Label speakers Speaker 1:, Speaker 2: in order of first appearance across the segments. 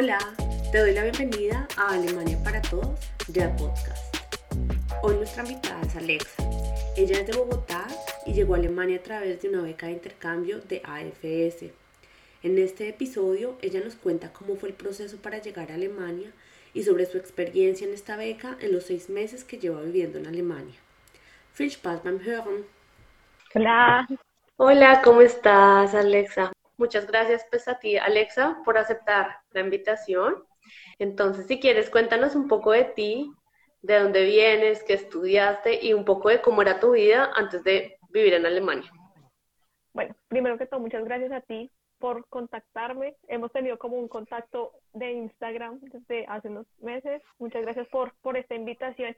Speaker 1: Hola, te doy la bienvenida a Alemania para Todos, ya podcast. Hoy nuestra invitada es Alexa. Ella es de Bogotá y llegó a Alemania a través de una beca de intercambio de AFS. En este episodio ella nos cuenta cómo fue el proceso para llegar a Alemania y sobre su experiencia en esta beca en los seis meses que lleva viviendo en Alemania. Viel Spaß beim Hören.
Speaker 2: Hola.
Speaker 1: Hola, ¿cómo estás, Alexa? Muchas gracias pues a ti, Alexa, por aceptar la invitación. Entonces, si quieres, cuéntanos un poco de ti, de dónde vienes, qué estudiaste y un poco de cómo era tu vida antes de vivir en Alemania.
Speaker 2: Bueno, primero que todo, muchas gracias a ti por contactarme. Hemos tenido como un contacto de Instagram desde hace unos meses. Muchas gracias por, por esta invitación.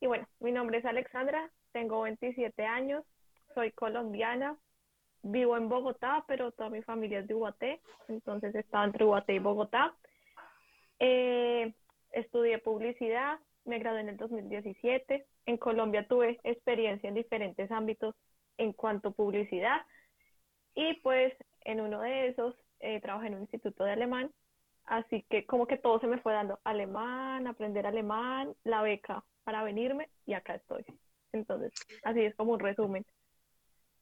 Speaker 2: Y bueno, mi nombre es Alexandra, tengo 27 años, soy colombiana, vivo en Bogotá, pero toda mi familia es de Ubaté, entonces estaba entre Ubaté y Bogotá. Eh, estudié publicidad, me gradué en el 2017. En Colombia tuve experiencia en diferentes ámbitos en cuanto a publicidad y pues en uno de esos eh, trabajé en un instituto de alemán, así que como que todo se me fue dando alemán, aprender alemán, la beca para venirme y acá estoy. Entonces, así es como un resumen.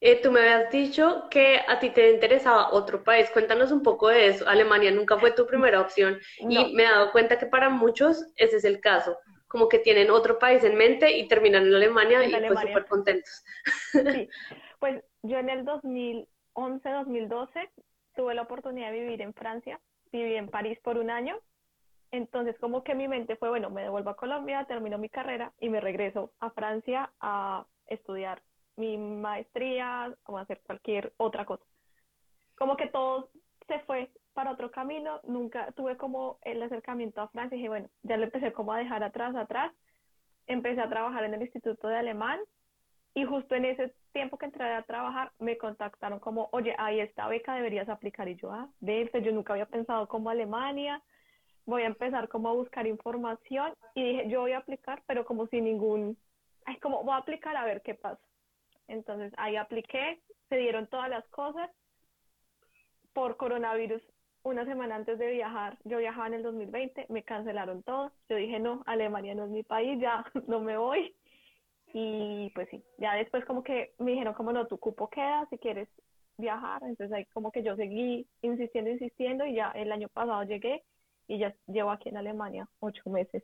Speaker 1: Eh, tú me habías dicho que a ti te interesaba otro país. Cuéntanos un poco de eso. Alemania nunca fue tu primera opción y me he dado cuenta que para muchos ese es el caso. Como que tienen otro país en mente y terminan en Alemania y pues súper contentos.
Speaker 2: Sí, pues yo en el 2011-2012 tuve la oportunidad de vivir en Francia. Viví en París por un año. Entonces como que mi mente fue, bueno, me devuelvo a Colombia, termino mi carrera y me regreso a Francia a estudiar mi maestría o hacer cualquier otra cosa. Como que todo se fue para otro camino, nunca tuve como el acercamiento a Francia y dije, bueno, ya lo empecé como a dejar atrás, atrás. Empecé a trabajar en el Instituto de Alemán y justo en ese tiempo que entré a trabajar me contactaron como, oye, ahí esta beca deberías aplicar. Y yo, ah, de yo nunca había pensado como Alemania, voy a empezar como a buscar información y dije, yo voy a aplicar, pero como sin ningún, ay, como voy a aplicar a ver qué pasa. Entonces ahí apliqué, se dieron todas las cosas. Por coronavirus, una semana antes de viajar, yo viajaba en el 2020, me cancelaron todo. Yo dije, no, Alemania no es mi país, ya no me voy. Y pues sí, ya después como que me dijeron, como no, tu cupo queda si quieres viajar. Entonces ahí como que yo seguí insistiendo, insistiendo y ya el año pasado llegué y ya llevo aquí en Alemania ocho meses.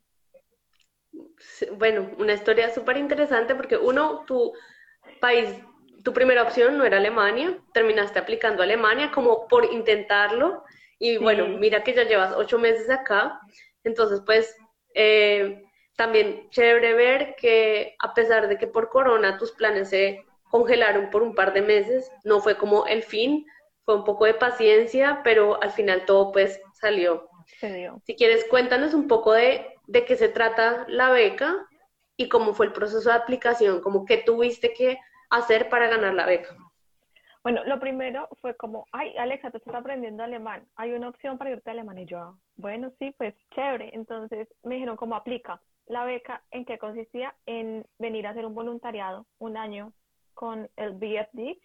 Speaker 1: Bueno, una historia súper interesante porque uno, tú país, tu primera opción no era Alemania, terminaste aplicando Alemania como por intentarlo. Y bueno, mira que ya llevas ocho meses acá, entonces pues eh, también chévere ver que a pesar de que por corona tus planes se congelaron por un par de meses, no fue como el fin, fue un poco de paciencia, pero al final todo pues salió. Si quieres, cuéntanos un poco de, de qué se trata la beca y cómo fue el proceso de aplicación, como qué tuviste que hacer para ganar la beca.
Speaker 2: Bueno, lo primero fue como, ay, Alexa, tú estás aprendiendo alemán, hay una opción para irte a alemán. Y yo, bueno, sí, pues chévere. Entonces me dijeron cómo aplica la beca, en qué consistía en venir a hacer un voluntariado un año con el BFD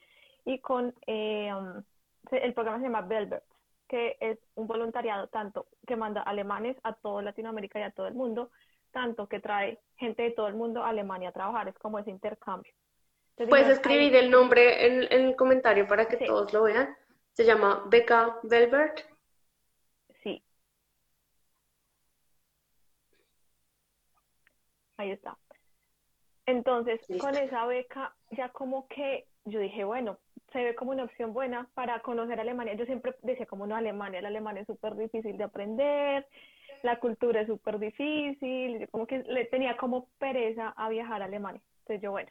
Speaker 2: y con eh, um, el programa se llama Velvet, que es un voluntariado tanto que manda alemanes a toda Latinoamérica y a todo el mundo tanto que trae gente de todo el mundo a Alemania a trabajar, es como ese intercambio.
Speaker 1: Puedes escribir el nombre en, el comentario para que todos lo vean. Se llama Beca Velbert.
Speaker 2: Sí. Ahí está. Entonces, con esa beca, ya como que yo dije, bueno, se ve como una opción buena para conocer Alemania. Yo siempre decía, como no, Alemania, el alemán es súper difícil de aprender, la cultura es súper difícil, como que le tenía como pereza a viajar a Alemania. Entonces yo, bueno,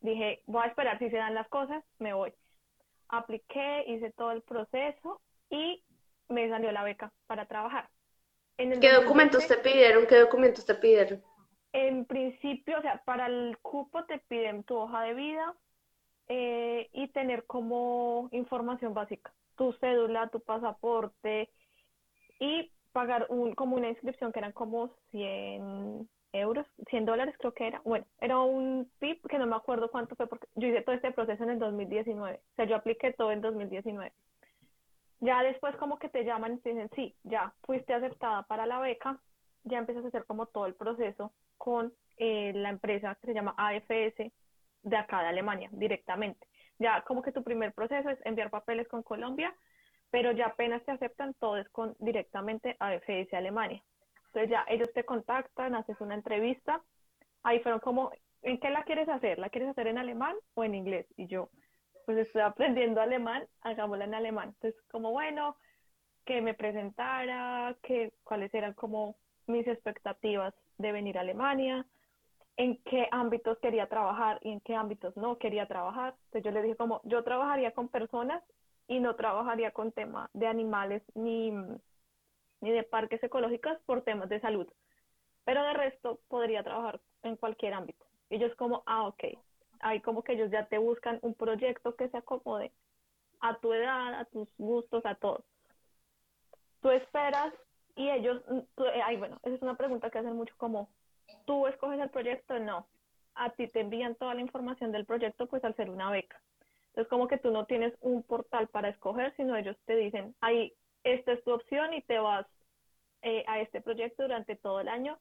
Speaker 2: dije, voy a esperar si se dan las cosas, me voy. Apliqué, hice todo el proceso y me salió la beca para trabajar.
Speaker 1: ¿Qué documentos te pidieron? ¿Qué documentos te pidieron?
Speaker 2: En principio, o sea, para el cupo te piden tu hoja de vida eh, y tener como información básica, tu cédula, tu pasaporte y pagar un, como una inscripción que eran como 100 euros, 100 dólares creo que era. Bueno, era un PIB que no me acuerdo cuánto fue porque yo hice todo este proceso en el 2019. O sea, yo apliqué todo en 2019. Ya después como que te llaman y te dicen, sí, ya fuiste aceptada para la beca, ya empiezas a hacer como todo el proceso con eh, la empresa que se llama AFS de acá de Alemania directamente. Ya como que tu primer proceso es enviar papeles con Colombia, pero ya apenas te aceptan todo es con directamente AFS Alemania. Entonces ya ellos te contactan, haces una entrevista. Ahí fueron como, ¿en qué la quieres hacer? ¿La quieres hacer en alemán o en inglés? Y yo, pues estoy aprendiendo alemán, hagámosla en alemán. Entonces, como bueno, que me presentara, que cuáles eran como mis expectativas de venir a Alemania, en qué ámbitos quería trabajar y en qué ámbitos no quería trabajar. Entonces yo le dije como, yo trabajaría con personas y no trabajaría con temas de animales ni ni de parques ecológicos por temas de salud. Pero de resto podría trabajar en cualquier ámbito. Ellos como, ah, ok. Hay como que ellos ya te buscan un proyecto que se acomode a tu edad, a tus gustos, a todo. Tú esperas y ellos, eh, ay, bueno, esa es una pregunta que hacen mucho como, ¿tú escoges el proyecto? No. A ti te envían toda la información del proyecto, pues al ser una beca. Entonces, como que tú no tienes un portal para escoger, sino ellos te dicen, ahí esta es tu opción y te vas eh, a este proyecto durante todo el año.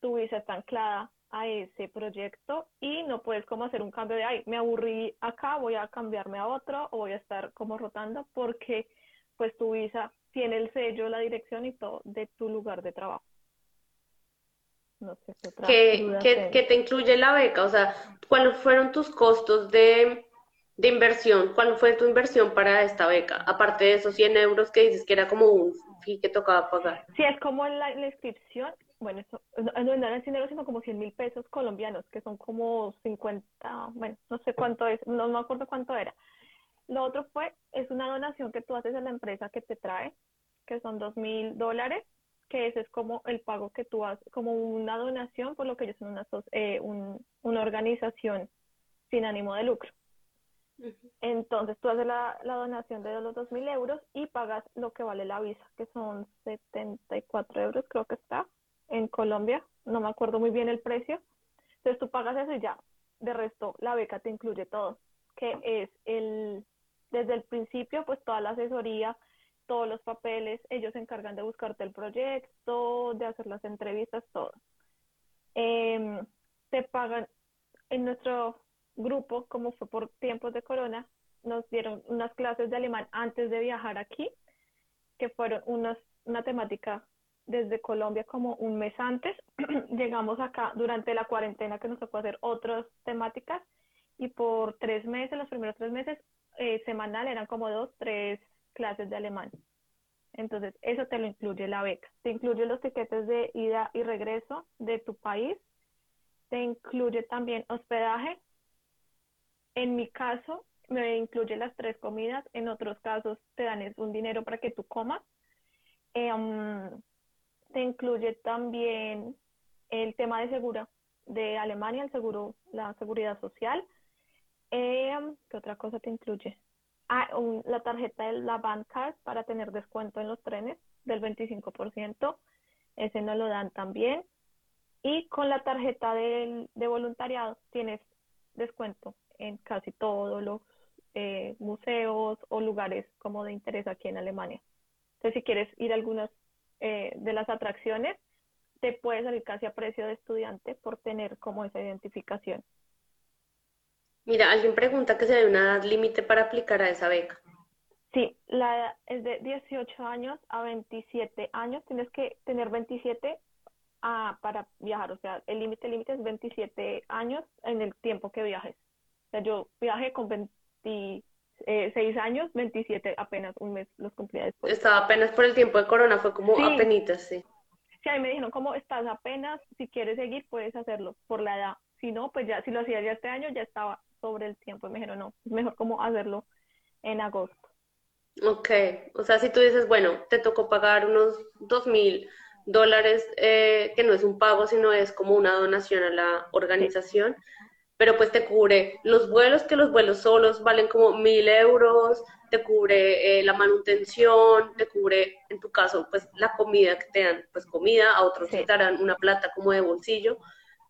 Speaker 2: Tu visa está anclada a ese proyecto y no puedes como hacer un cambio de, ay, me aburrí acá, voy a cambiarme a otro o voy a estar como rotando porque pues tu visa tiene el sello, la dirección y todo de tu lugar de trabajo.
Speaker 1: No sé qué, ¿Qué, ¿Qué, te incluye la beca? O sea, ¿cuáles fueron tus costos de de inversión, ¿cuál fue tu inversión para esta beca? Aparte de esos 100 euros que dices que era como un fee que tocaba pagar.
Speaker 2: Sí, es como la, inscripción, bueno, eso, no, no eran 100 euros, sino como 100 mil pesos colombianos, que son como 50, bueno, no sé cuánto es, no me acuerdo cuánto era. Lo otro fue, es una donación que tú haces a la empresa que te trae, que son 2 mil dólares, que ese es como el pago que tú haces, como una donación, por lo que ellos son una, eh, una organización sin ánimo de lucro. Entonces tú haces la, donación de los 2.000 euros y pagas lo que vale la visa, que son 74 euros, creo que está, en Colombia. No me acuerdo muy bien el precio. Entonces tú pagas eso y ya. De resto, la beca te incluye todo, que es el, desde el principio, pues toda la asesoría, todos los papeles, ellos se encargan de buscarte el proyecto, de hacer las entrevistas, todo. Em, te pagan en nuestro grupo, como fue por tiempos de corona, nos dieron unas clases de alemán antes de viajar aquí, que fueron unas, una temática desde Colombia como un mes antes. Llegamos acá durante la cuarentena que nos tocó hacer otras temáticas y por tres meses, los primeros tres meses, eh, semanal eran como dos, tres clases de alemán. Entonces, eso te lo incluye la beca. Te incluye los tiquetes de ida y regreso de tu país. Te incluye también hospedaje, en mi caso, me incluye las tres comidas, en otros casos te dan un dinero para que tú comas. Em, te incluye también el tema de seguro de Alemania, el seguro, la seguridad social. Em, ¿Qué otra cosa te incluye? Ah, la tarjeta de la Bandcard para tener descuento en los trenes del 25%. Ese no lo dan también. Y con la tarjeta de voluntariado tienes descuento en casi todos los eh, museos o lugares como de interés aquí en Alemania. Entonces, si quieres ir a algunas eh, de las atracciones, te puede salir casi a precio de estudiante por tener como esa identificación.
Speaker 1: Mira, alguien pregunta que si hay una edad límite para aplicar a esa beca.
Speaker 2: Sí, la edad es de 18 años a 27 años. Tienes que tener 27 ah, para viajar. O sea, el límite límite es 27 años en el tiempo que viajes. O sea, yo viajé con 26 años, 27 apenas un mes los cumplía después.
Speaker 1: Estaba apenas por el tiempo de corona, fue como apenas, sí.
Speaker 2: Sí, ahí me dijeron, como estás apenas, si quieres seguir puedes hacerlo por la edad. Si no, pues ya, si lo hacía ya este año, ya estaba sobre el tiempo. Y me dijeron, no, es mejor como hacerlo en agosto.
Speaker 1: Ok, o sea, si tú dices, bueno, te tocó pagar unos dos mil dólares, eh, que no es un pago, sino es como una donación a la organización pero pues te cubre los vuelos, que los vuelos solos valen como mil euros, te cubre eh, la manutención, te cubre, en tu caso, pues la comida que te dan, pues comida, a otros te darán una plata como de bolsillo,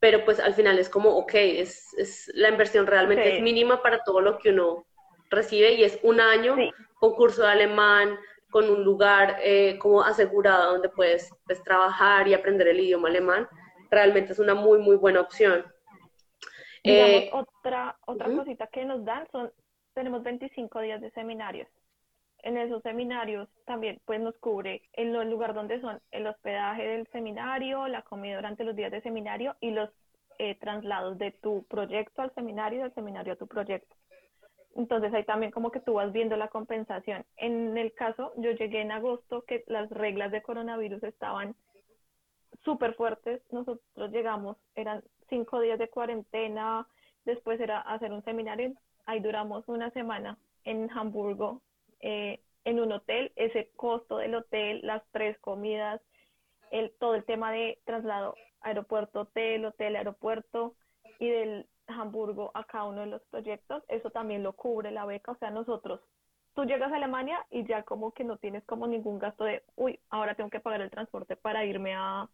Speaker 1: pero pues al final es como, ok, es, es la inversión realmente es mínima para todo lo que uno recibe y es un año, concurso de alemán, con un lugar eh, como asegurado donde puedes pues, trabajar y aprender el idioma alemán, realmente es una muy, muy buena opción.
Speaker 2: Eh, otra otra cosita que nos dan son, tenemos 25 días de seminarios. En esos seminarios también pues nos cubre el, el lugar donde son el hospedaje del seminario, la comida durante los días de seminario y los eh, traslados de tu proyecto al seminario y del seminario a tu proyecto. Entonces ahí también como que tú vas viendo la compensación. En el caso, yo llegué en agosto que las reglas de coronavirus estaban súper fuertes. Nosotros llegamos, eran cinco días de cuarentena, después era hacer un seminario, ahí duramos una semana en Hamburgo, eh, en un hotel, ese costo del hotel, las tres comidas, el, todo el tema de traslado aeropuerto, hotel, hotel, aeropuerto y del Hamburgo a cada uno de los proyectos, eso también lo cubre la beca, o sea, nosotros, tú llegas a Alemania y ya como que no tienes como ningún gasto de, uy, ahora tengo que pagar el transporte para irme a,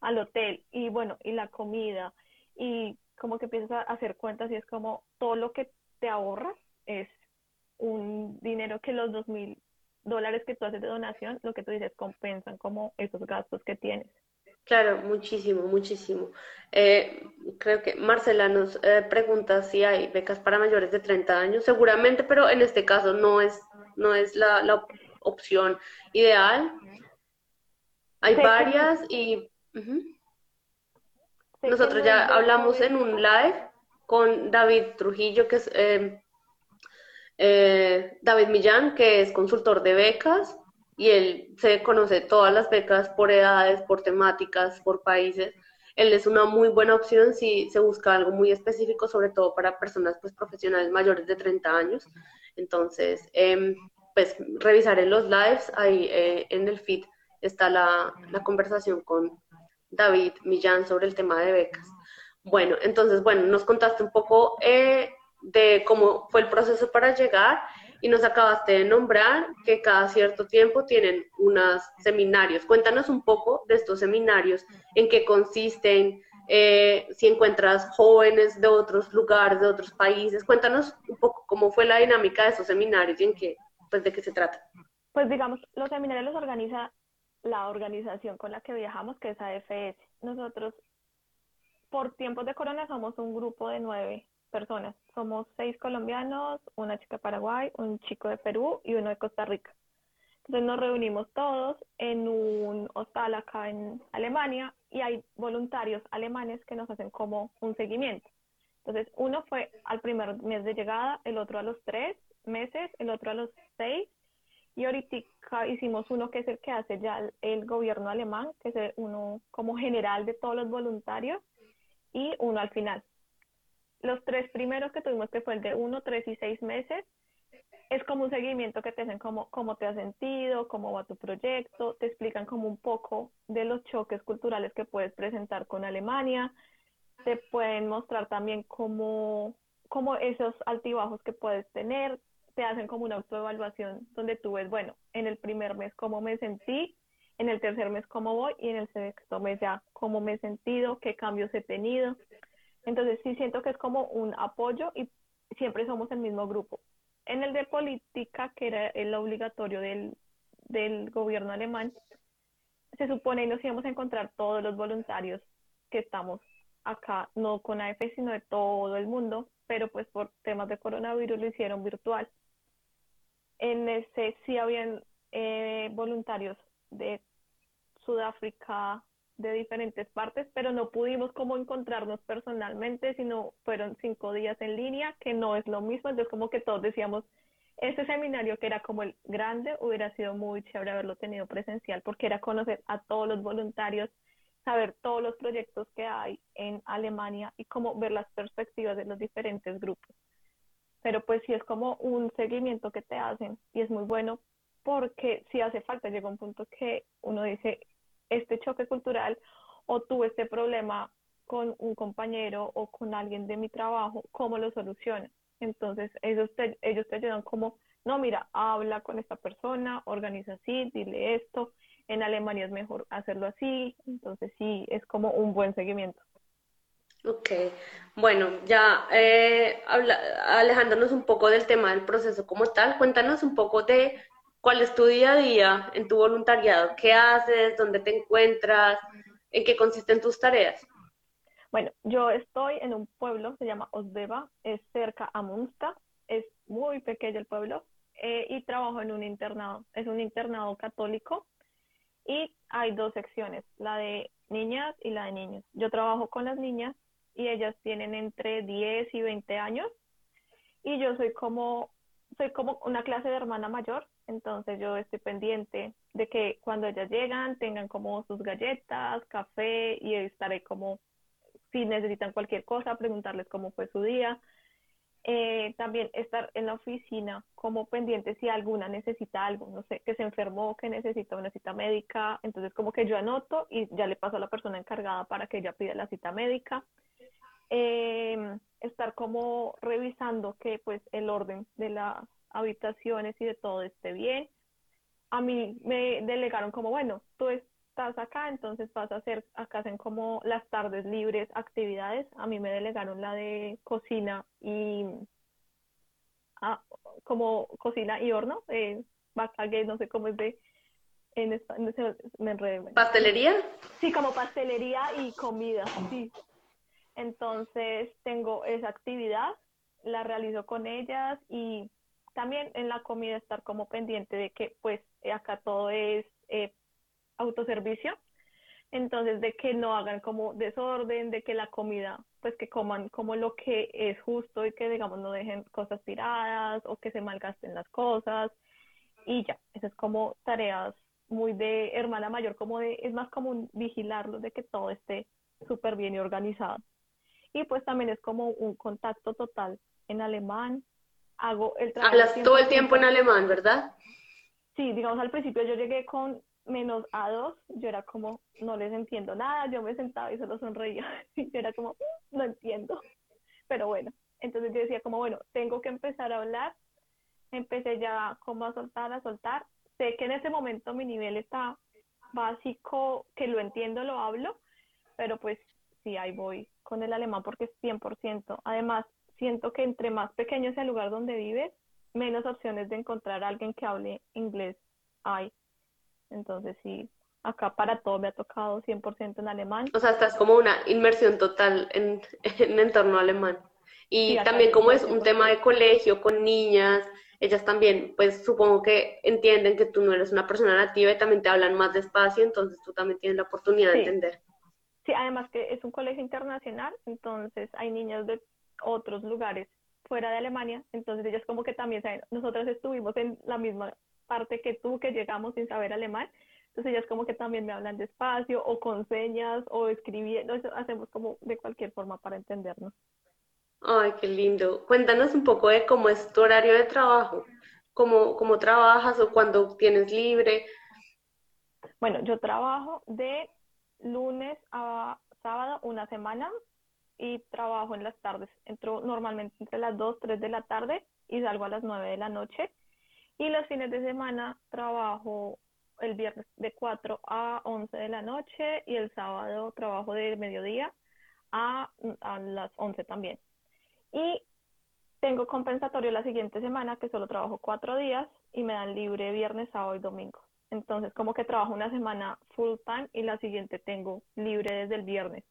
Speaker 2: al hotel y bueno, y la comida y como que empiezas a hacer cuentas y es como todo lo que te ahorras es un dinero que los dos mil dólares que tú haces de donación, lo que tú dices, compensan como esos gastos que tienes.
Speaker 1: Claro, muchísimo, muchísimo. Eh, creo que Marcela nos eh, pregunta si hay becas para mayores de 30 años, seguramente, pero en este caso no es, no es la, la opción ideal. Hay varias y nosotros ya hablamos en un live con David Trujillo, que es eh, David Millán, que es consultor de becas y él se conoce todas las becas por edades, por temáticas, por países. Él es una muy buena opción si se busca algo muy específico, sobre todo para personas pues, profesionales mayores de 30 años. Entonces, eh, pues revisar en los lives, ahí eh, en el feed está la, la conversación con David Millán sobre el tema de becas. Bueno, entonces, bueno, nos contaste un poco eh, de cómo fue el proceso para llegar y nos acabaste de nombrar que cada cierto tiempo tienen unos seminarios. Cuéntanos un poco de estos seminarios, en qué consisten, eh, si encuentras jóvenes de otros lugares, de otros países. Cuéntanos un poco cómo fue la dinámica de esos seminarios y en qué, pues de qué se trata.
Speaker 2: Pues digamos, los seminarios los organiza la organización con la que viajamos, que es AFS. Nosotros, por tiempos de corona, somos un grupo de nueve personas. Somos seis colombianos, una chica de Paraguay, un chico de Perú y uno de Costa Rica. Entonces nos reunimos todos en un hostal acá en Alemania y hay voluntarios alemanes que nos hacen como un seguimiento. Entonces uno fue al primer mes de llegada, el otro a los tres meses, el otro a los seis y ahorita hicimos uno que es el que hace ya el, gobierno alemán, que es uno como general de todos los voluntarios y uno al final. Los tres primeros que tuvimos, que fue el de uno, tres y seis meses, es como un seguimiento que te hacen como cómo te has sentido, cómo va tu proyecto, te explican como un poco de los choques culturales que puedes presentar con Alemania, te pueden mostrar también cómo, cómo esos altibajos que puedes tener, te hacen como una autoevaluación donde tú ves, bueno, en el primer mes cómo me sentí, en el tercer mes cómo voy y en el sexto mes ya cómo me he sentido, qué cambios he tenido. Entonces sí siento que es como un apoyo y siempre somos el mismo grupo. En el de política, que era el obligatorio del, del gobierno alemán, se supone nos íbamos a encontrar todos los voluntarios que estamos acá, no con AF, sino de todo el mundo, pero pues por temas de coronavirus lo hicieron virtual. En ese sí habían eh, voluntarios de Sudáfrica, de diferentes partes, pero no pudimos como encontrarnos personalmente, sino fueron cinco días en línea, que no es lo mismo, entonces como que todos decíamos, ese seminario que era como el grande, hubiera sido muy chévere haberlo tenido presencial, porque era conocer a todos los voluntarios, saber todos los proyectos que hay en Alemania y como ver las perspectivas de los diferentes grupos. Pero pues sí es como un seguimiento que te hacen y es muy bueno porque si hace falta, llega un punto que uno dice, este choque cultural o tuve este problema con un compañero o con alguien de mi trabajo, ¿cómo lo solucionas? Entonces ellos te, ellos te ayudan como, no, mira, habla con esta persona, organiza así, dile esto, en Alemania es mejor hacerlo así, entonces sí, es como un buen seguimiento.
Speaker 1: Ok, bueno, ya eh, alejándonos un poco del tema del proceso como tal, cuéntanos un poco de ¿cuál es tu día a día en tu voluntariado? ¿Qué haces? ¿Dónde te encuentras? ¿En qué consisten tus tareas?
Speaker 2: Bueno, yo estoy en un pueblo, se llama Osdeva, es cerca a Munsta, es muy pequeño el pueblo, eh, y trabajo en un internado, es un internado católico, y hay dos secciones, la de niñas y la de niños. Yo trabajo con las niñas y ellas tienen entre 10 y 20 años, y yo soy como, soy como una clase de hermana mayor, entonces yo estoy pendiente de que cuando ellas llegan tengan como sus galletas, café, y estaré como si necesitan cualquier cosa, preguntarles cómo fue su día. Eh, también estar en la oficina como pendiente si alguna necesita algo, no sé, que se enfermó, que necesita una cita médica, entonces como que yo anoto y ya le paso a la persona encargada para que ella pida la cita médica. Em, estar como revisando que pues el orden de las habitaciones y de todo esté bien. A mí me delegaron como, bueno, tú es, estás acá, entonces vas a hacer, acá hacen como las tardes libres actividades. A mí me delegaron la de cocina y ah, como cocina y horno, eh, no sé cómo es de en español, me
Speaker 1: ¿Pastelería?
Speaker 2: Sí, como pastelería y comida, sí. Entonces tengo esa actividad, la realizo con ellas y también en la comida estar como pendiente de que pues acá todo es eh, autoservicio. Entonces, de que no hagan como desorden, de que la comida, pues que coman como lo que es justo y que, digamos, no dejen cosas tiradas o que se malgasten las cosas. Y ya, esas es como tareas muy de hermana mayor, como de, es más como vigilarlo, de que todo esté súper bien y organizado. Y pues también es como un contacto total en alemán. Hago el
Speaker 1: trabajo. Hablas todo el tiempo en alemán, ¿verdad?
Speaker 2: Sí, digamos, al principio yo llegué con menos a dos, yo era como, no les entiendo nada, yo me sentaba y solo sonreía, y yo era como, mm, no entiendo, pero bueno, entonces yo decía como, bueno, tengo que empezar a hablar, empecé ya como a soltar, a soltar, sé que en ese momento mi nivel está básico, que lo entiendo, lo hablo, pero pues sí, ahí voy con el alemán porque es 100%, además siento que entre más pequeño sea el lugar donde vives, menos opciones de encontrar a alguien que hable inglés hay. Entonces sí, acá para todo me ha tocado 100% en alemán.
Speaker 1: O sea, estás como una inmersión total en, en entorno alemán. Y también como es un tema de colegio con niñas, ellas también, pues supongo que entienden que tú no eres una persona nativa y también te hablan más despacio, entonces tú también tienes la oportunidad de entender.
Speaker 2: Sí, además que es un colegio internacional, entonces hay niñas de otros lugares fuera de Alemania, entonces ellas como que también saben, nosotros estuvimos en la misma parte que tú, que llegamos sin saber alemán. Entonces ellas como que también me hablan despacio o con señas o escribiendo, hacemos como de cualquier forma para entendernos.
Speaker 1: Ay, qué lindo. Cuéntanos un poco de cómo es tu horario de trabajo, cómo, cómo trabajas o cuándo tienes libre.
Speaker 2: Bueno, yo trabajo de lunes a sábado una semana y trabajo en las tardes. Entro normalmente entre las 2, 3 de la tarde y salgo a las 9 de la noche. Y los fines de semana trabajo el viernes de 4 a 11 de la noche y el sábado trabajo de mediodía a, a las 11 también. Y tengo compensatorio la siguiente semana que solo trabajo cuatro días y me dan libre viernes, sábado y domingo. Entonces como que trabajo una semana full time y la siguiente tengo libre desde el viernes.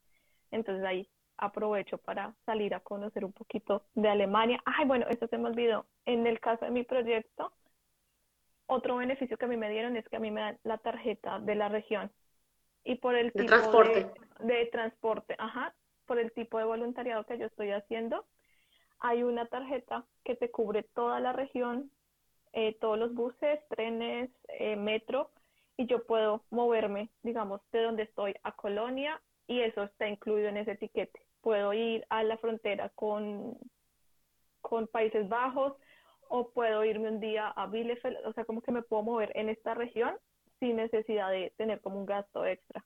Speaker 2: Entonces ahí aprovecho para salir a conocer un poquito de Alemania. Ay, bueno, esto se me olvidó. En el caso de mi proyecto, otro beneficio que a mí me dieron es que a mí me dan la tarjeta de la región. Y por el
Speaker 1: tipo transporte.
Speaker 2: De, transporte, ajá, por el tipo de voluntariado que yo estoy haciendo, hay una tarjeta que te cubre toda la región, eh, todos los buses, trenes, eh, metro, y yo puedo moverme, digamos, de donde estoy a Colonia, y eso está incluido en ese etiquete. Puedo ir a la frontera con, con Países Bajos, o puedo irme un día a Bielefeld, o sea, como que me puedo mover en esta región sin necesidad de tener como un gasto extra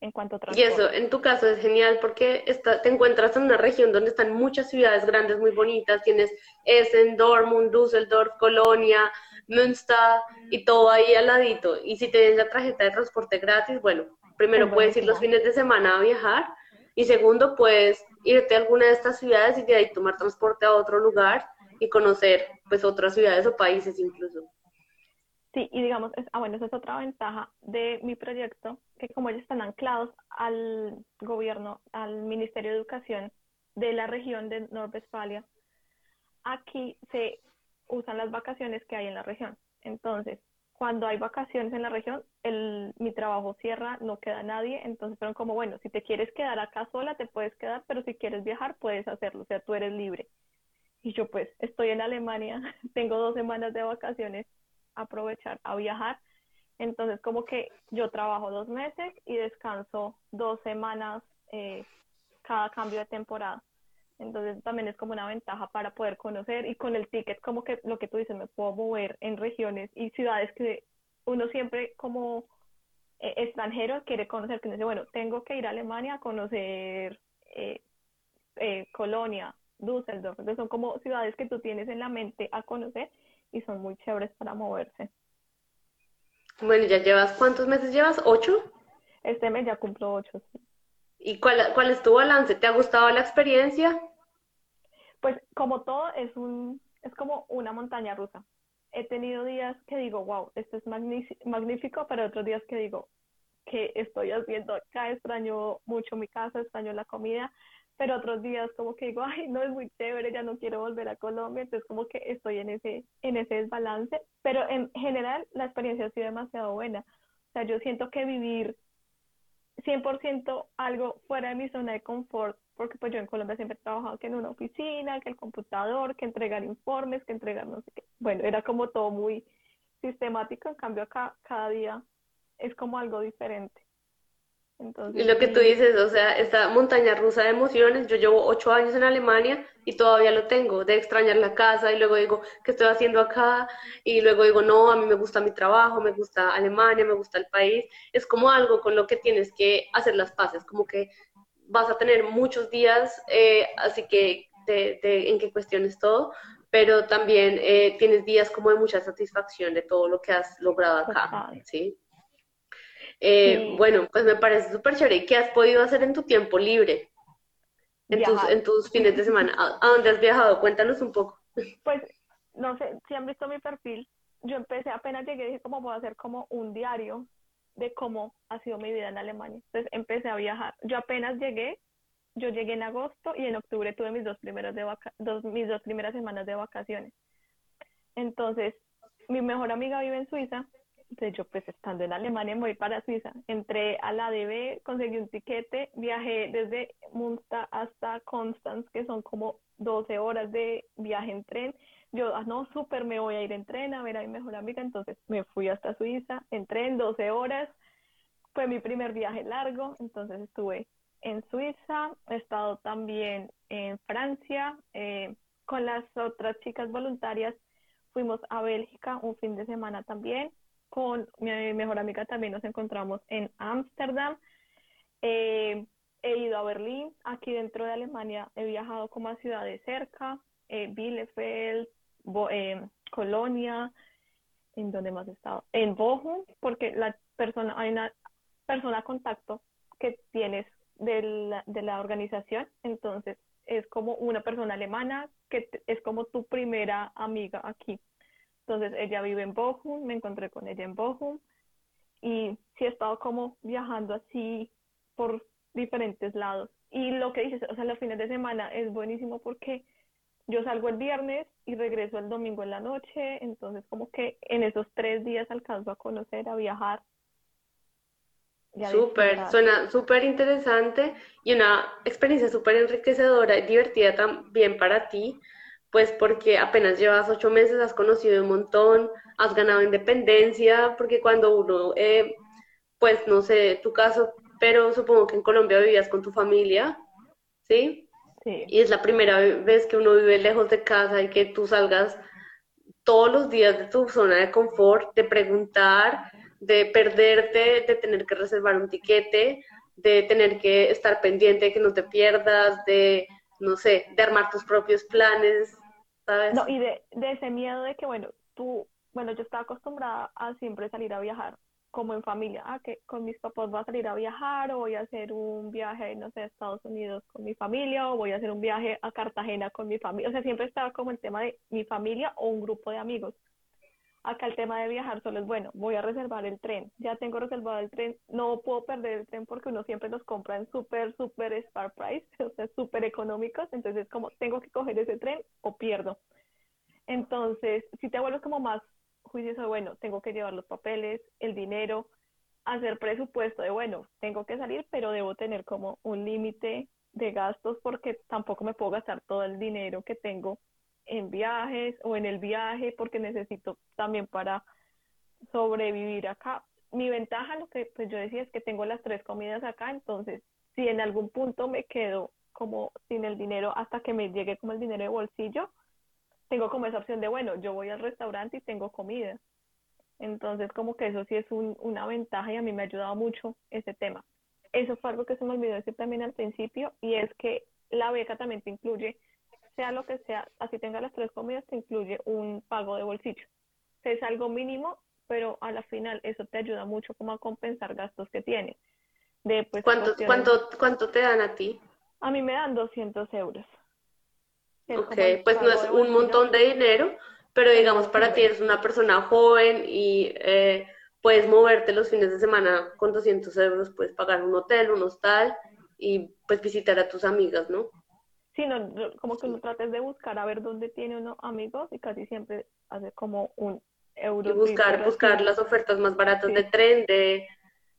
Speaker 2: en cuanto a transporte.
Speaker 1: Y eso, en tu caso es genial porque está, te encuentras en una región donde están muchas ciudades grandes muy bonitas, tienes Essen, Dortmund, Düsseldorf, Colonia, Münster y todo ahí al ladito. Y si tienes la tarjeta de transporte gratis, bueno, primero puedes ir los fines de semana a viajar y segundo puedes irte a alguna de estas ciudades y de ahí tomar transporte a otro lugar y conocer pues otras ciudades o países incluso.
Speaker 2: Sí, y digamos, es, ah, bueno, esa es otra ventaja de mi proyecto, que como ellos están anclados al gobierno, al Ministerio de Educación de la región de Nordvestfalia, aquí se usan las vacaciones que hay en la región. Entonces, cuando hay vacaciones en la región, el, mi trabajo cierra, no queda nadie, entonces fueron como, bueno, si te quieres quedar acá sola, te puedes quedar, pero si quieres viajar, puedes hacerlo, o sea, tú eres libre. Y yo pues estoy en Alemania, tengo dos semanas de vacaciones, aprovechar a viajar, entonces como que yo trabajo dos meses y descanso dos semanas eh, cada cambio de temporada. Entonces también es como una ventaja para poder conocer y con el ticket como que lo que tú dices, me puedo mover en regiones y ciudades que uno siempre como eh, extranjero quiere conocer, que dice, bueno, tengo que ir a Alemania a conocer eh, eh, Colonia, Düsseldorf, entonces son como ciudades que tú tienes en la mente a conocer y son muy chéveres para moverse.
Speaker 1: Bueno, ¿ya llevas cuántos meses llevas? ¿Ocho?
Speaker 2: Este mes ya cumplo ocho, sí.
Speaker 1: ¿Y cuál, cuál es tu balance? ¿Te ha gustado la experiencia?
Speaker 2: Pues como todo es un es como una montaña rusa. He tenido días que digo, wow, esto es magnífico, pero otros días que digo, ¿qué estoy haciendo acá? Extraño mucho mi casa, extraño la comida, pero otros días como que digo, ay, no es muy chévere, ya no quiero volver a Colombia, entonces como que estoy en ese, en ese desbalance, pero en general la experiencia ha sido demasiado buena. O sea, yo siento que vivir 100% algo fuera de mi zona de confort, porque pues yo en Colombia siempre he trabajado que en una oficina, que el computador, que entregar informes, que entregar no sé qué. Bueno, era como todo muy sistemático, en cambio acá cada día es como algo diferente.
Speaker 1: Entonces, y lo que tú dices, o sea, esta montaña rusa de emociones, yo llevo ocho años en Alemania y todavía lo tengo, de extrañar la casa y luego digo, ¿qué estoy haciendo acá? Y luego digo, no, a mí me gusta mi trabajo, me gusta Alemania, me gusta el país. Es como algo con lo que tienes que hacer las paces, como que vas a tener muchos días, eh, así que de, en qué cuestiones todo, pero también eh, tienes días como de mucha satisfacción de todo lo que has logrado acá, ¿sí? Eh, bueno, pues me parece súper chévere. ¿Qué has podido hacer en tu tiempo libre? En tus, en tus fines de semana. ¿A, dónde has viajado? Cuéntanos un poco.
Speaker 2: Pues, no sé, si han visto mi perfil, yo empecé, apenas llegué, dije, ¿cómo puedo hacer como un diario de cómo ha sido mi vida en Alemania? Entonces empecé a viajar. Yo apenas llegué, yo llegué en agosto y en octubre tuve mis dos, primeros de dos, mis dos primeras semanas de vacaciones. Entonces, mi mejor amiga vive en Suiza de yo pues estando en Alemania me voy para Suiza. Entré a la DB, conseguí un tiquete, viajé desde Munster hasta Constance, que son como 12 horas de viaje en tren. Yo, ah, no, súper, me voy a ir en tren a ver a mi mejor amiga. Entonces me fui hasta Suiza, en tren, 12 horas. Fue mi primer viaje largo, entonces estuve en Suiza, he estado también en Francia, eh, con las otras chicas voluntarias fuimos a Bélgica un fin de semana también con mi mejor amiga también nos encontramos en Ámsterdam. Eh, he ido a Berlín, aquí dentro de Alemania he viajado como a ciudades cerca, eh, Bielefeld, eh, Colonia, ¿en dónde más he estado? En Bochum, porque la persona, hay una persona contacto que tienes de la, de la organización, entonces es como una persona alemana que es como tu primera amiga aquí. Entonces ella vive en Bochum, me encontré con ella en Bochum y sí he estado como viajando así por diferentes lados. Y lo que dices, o sea, los fines de semana es buenísimo porque yo salgo el viernes y regreso el domingo en la noche, entonces como que en esos tres días alcanzo a conocer, a viajar.
Speaker 1: Súper, suena súper interesante y una experiencia súper enriquecedora y divertida también para ti, pues porque apenas llevas ocho meses, has conocido un montón, has ganado independencia, porque cuando uno, eh, pues no sé tu caso, pero supongo que en Colombia vivías con tu familia, ¿sí? Sí. Y es la primera vez que uno vive lejos de casa y que tú salgas todos los días de tu zona de confort, de preguntar, de perderte, de tener que reservar un tiquete, de tener que estar pendiente de que no te pierdas, de no sé, de armar tus propios planes,
Speaker 2: No, y de, de ese miedo de que, bueno, tú, bueno, yo estaba acostumbrada a siempre salir a viajar, como en familia, ah, que con mis papás voy a salir a viajar o voy a hacer un viaje, no sé, a Estados Unidos con mi familia o voy a hacer un viaje a Cartagena con mi familia. O sea, siempre estaba como el tema de mi familia o un grupo de amigos. Acá el tema de viajar solo es bueno, voy a reservar el tren, ya tengo reservado el tren, no puedo perder el tren porque uno siempre los compra en súper, súper star price, o sea, súper económicos, entonces como tengo que coger ese tren o pierdo. Entonces, si te vuelves como más juicioso, bueno, tengo que llevar los papeles, el dinero, hacer presupuesto de, bueno, tengo que salir, pero debo tener como un límite de gastos porque tampoco me puedo gastar todo el dinero que tengo en viajes o en el viaje porque necesito también para sobrevivir acá. Mi ventaja, lo que pues yo decía es que tengo las tres comidas acá, entonces si en algún punto me quedo como sin el dinero hasta que me llegue como el dinero de bolsillo, tengo como esa opción de, bueno, yo voy al restaurante y tengo comida. Entonces, como que eso sí es un, una ventaja y a mí me ha ayudado mucho ese tema. Eso fue algo que se me olvidó decir también al principio y es que la beca también te incluye sea lo que sea, así tenga las tres comidas, te incluye un pago de bolsillo. Es algo mínimo, pero a la final eso te ayuda mucho como a compensar gastos que tienes.
Speaker 1: De, pues, ¿Cuánto, ¿cuánto, ¿Cuánto te dan a ti?
Speaker 2: A mí me dan 200 euros.
Speaker 1: ok, pues no es un montón de dinero, pero digamos para ti eres una persona joven y eh, puedes moverte los fines de semana con 200 euros, puedes pagar un hotel, un hostal y pues visitar a tus amigas, ¿no?
Speaker 2: Sino como que uno trates de buscar a ver dónde tiene uno amigos y casi siempre hace como un euro.
Speaker 1: Y buscar, buscar las ofertas más baratas de tren, de,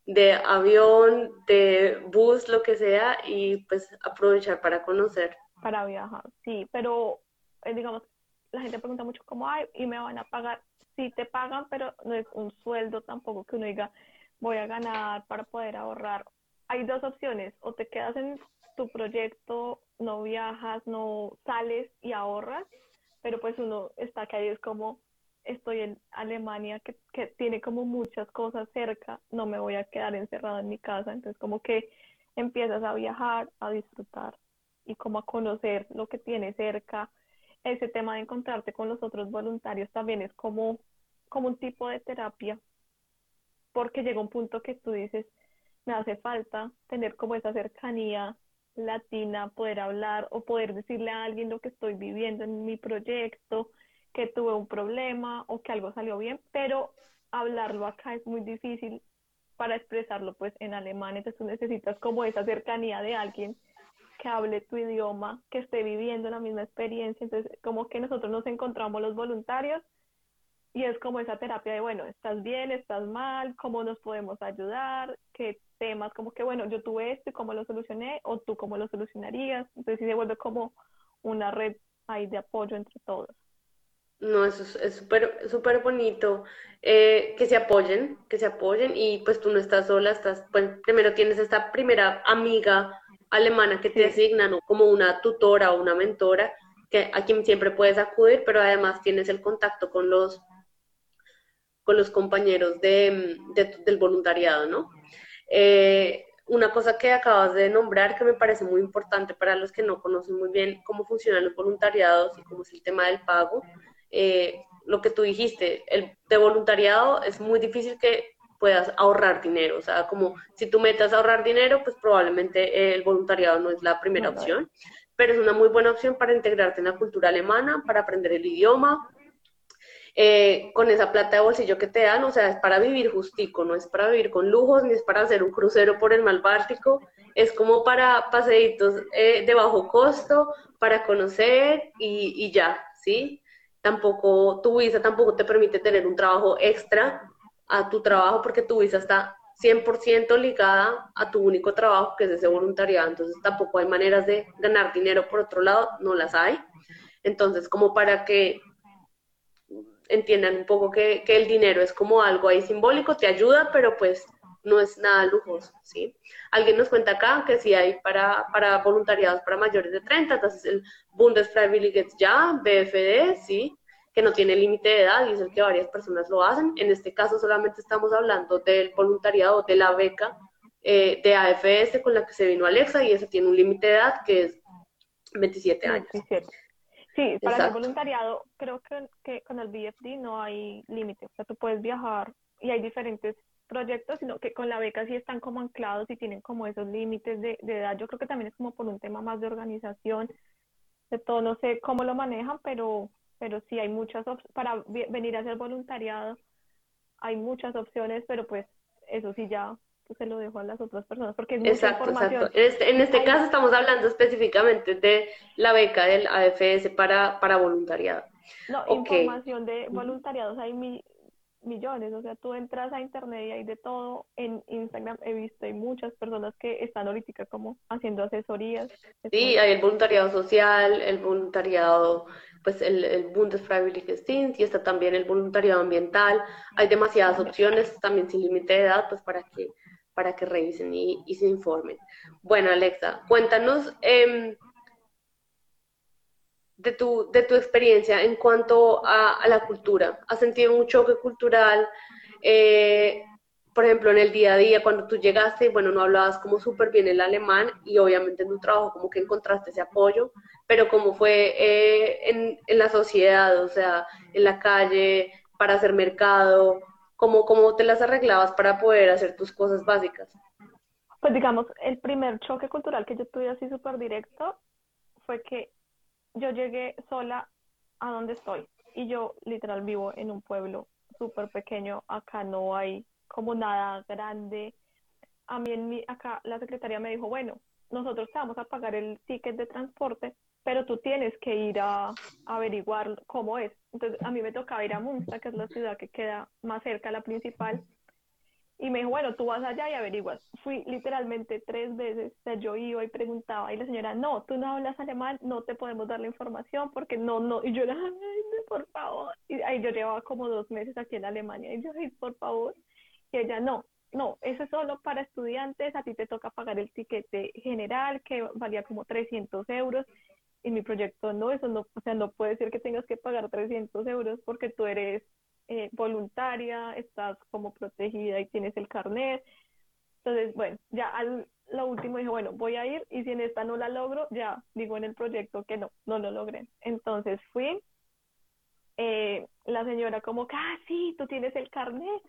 Speaker 1: de avión, de bus, lo que sea, y pues aprovechar para conocer.
Speaker 2: Para viajar, sí, pero eh, digamos, la gente pregunta mucho cómo hay y me van a pagar. Sí te pagan, pero no es un sueldo tampoco que uno diga voy a ganar para poder ahorrar. Hay dos opciones, o te quedas en tu proyecto, no viajas, no sales y ahorras, pero pues uno está que ahí es como estoy en Alemania que, que tiene como muchas cosas cerca, no me voy a quedar encerrado en mi casa, entonces como que empiezas a viajar, a disfrutar y como a conocer lo que tiene cerca. Ese tema de encontrarte con los otros voluntarios también es como, como un tipo de terapia, porque llega un punto que tú dices, me hace falta tener como esa cercanía latina, poder hablar o poder decirle a alguien lo que estoy viviendo en mi proyecto, que tuve un problema o que algo salió bien, pero hablarlo acá es muy difícil para expresarlo pues en alemán, entonces tú necesitas como esa cercanía de alguien que hable tu idioma, que esté viviendo la misma experiencia, entonces como que nosotros nos encontramos los voluntarios y es como esa terapia de, bueno, estás bien, estás mal, cómo nos podemos ayudar, qué temas, como que, bueno, yo tuve esto y cómo lo solucioné, o tú cómo lo solucionarías. Entonces sí se vuelve como una red ahí de apoyo entre todos.
Speaker 1: No, eso es súper súper bonito eh, que se apoyen, que se apoyen y pues tú no estás sola, estás, pues primero tienes esta primera amiga alemana que te asignan como una tutora o una mentora que a quien siempre puedes acudir, pero además tienes el contacto con los con los compañeros de, del voluntariado, ¿no? Eh, una cosa que acabas de nombrar que me parece muy importante para los que no conocen muy bien cómo funcionan los voluntariados y cómo es el tema del pago, eh, lo que tú dijiste, el de voluntariado es muy difícil que puedas ahorrar dinero, o sea, como si tú metas a ahorrar dinero, pues probablemente el voluntariado no es la primera opción, pero es una muy buena opción para integrarte en la cultura alemana, para aprender el idioma, eh, con esa plata de bolsillo que te dan, o sea, es para vivir justico, no es para vivir con lujos, ni es para hacer un crucero por el mar Báltico, es como para paseitos eh, de bajo costo, para conocer y, y ya, ¿sí? Tampoco, tu visa tampoco te permite tener un trabajo extra a tu trabajo porque tu visa está 100% ligada a tu único trabajo, que es ese voluntariado. Entonces tampoco hay maneras de ganar dinero por otro lado, no las hay. Entonces, como para que entiendan un poco que, el dinero es como algo ahí simbólico, te ayuda, pero pues no es nada lujoso, ¿sí? Alguien nos cuenta acá que sí hay para, para voluntariados para mayores de 30, entonces el Bundesfreiwilliges ya, BFD, ¿sí? Que no tiene límite de edad y es el que varias personas lo hacen. En este caso solamente estamos hablando del voluntariado, de la beca eh, de AFS con la que se vino Alexa y ese tiene un límite de edad que es 27 años.
Speaker 2: Sí, para el voluntariado creo que, que con el BFD no hay límite, o sea, tú puedes viajar y hay diferentes proyectos, sino que con la beca sí están como anclados y tienen como esos límites de, de edad. Yo creo que también es como por un tema más de organización, de todo, no sé cómo lo manejan, pero pero sí hay muchas opciones, para venir a hacer voluntariado, hay muchas opciones, pero pues eso sí ya se lo dejo a las otras personas porque es mucha
Speaker 1: exacto,
Speaker 2: información.
Speaker 1: Exacto. En este, en este caso estamos hablando específicamente de la beca del AFS para, para voluntariado.
Speaker 2: No, información de voluntariados hay mi, millones, o sea, tú entras a internet y hay de todo. En Instagram he visto hay muchas personas que están ahorita como haciendo asesorías.
Speaker 1: Sí, hay el voluntariado social, el voluntariado, pues el, el Bundesfreiwilligendienst y está también el voluntariado ambiental. Hay demasiadas opciones, también sin límite de edad, pues para que para que revisen y, se informen. Bueno, Alexa, cuéntanos eh, de tu, de tu experiencia en cuanto a, la cultura. ¿Has sentido un choque cultural? Eh, por ejemplo, en el día a día, cuando tú llegaste, bueno, no hablabas como súper bien el alemán y obviamente en tu trabajo como que encontraste ese apoyo, pero ¿cómo fue eh, en, en, la sociedad, o sea, en la calle, para hacer mercado? ¿Cómo, ¿Cómo te las arreglabas para poder hacer tus cosas básicas?
Speaker 2: Pues digamos, el primer choque cultural que yo tuve así súper directo fue que yo llegué sola a donde estoy y yo literal vivo en un pueblo súper pequeño, acá no hay como nada grande. A mí en mi, acá la secretaria me dijo, bueno, nosotros te vamos a pagar el ticket de transporte, pero tú tienes que ir a, averiguar cómo es. Entonces a mí me tocaba ir a Munster, que es la ciudad que queda más cerca, la principal, y me dijo, bueno, tú vas allá y averiguas. Fui literalmente tres veces, o sea, yo iba y preguntaba, y la señora, no, tú no hablas alemán, no te podemos dar la información porque no, no, y yo era, ay, por favor. Y ahí yo llevaba como dos meses aquí en Alemania, y yo, ay, por favor. Y ella, no, no, eso es solo para estudiantes, a ti te toca pagar el tiquete general, que valía como 300 euros. Y mi proyecto, no, eso no, o sea, no puede ser que tengas que pagar 300 euros porque tú eres eh, voluntaria, estás como protegida y tienes el carnet. Entonces, bueno, ya al lo último dije, bueno, voy a ir y si en esta no la logro, ya digo en el proyecto que no, no lo logré. Entonces fui, eh, la señora como ah, sí, tú tienes el carnet,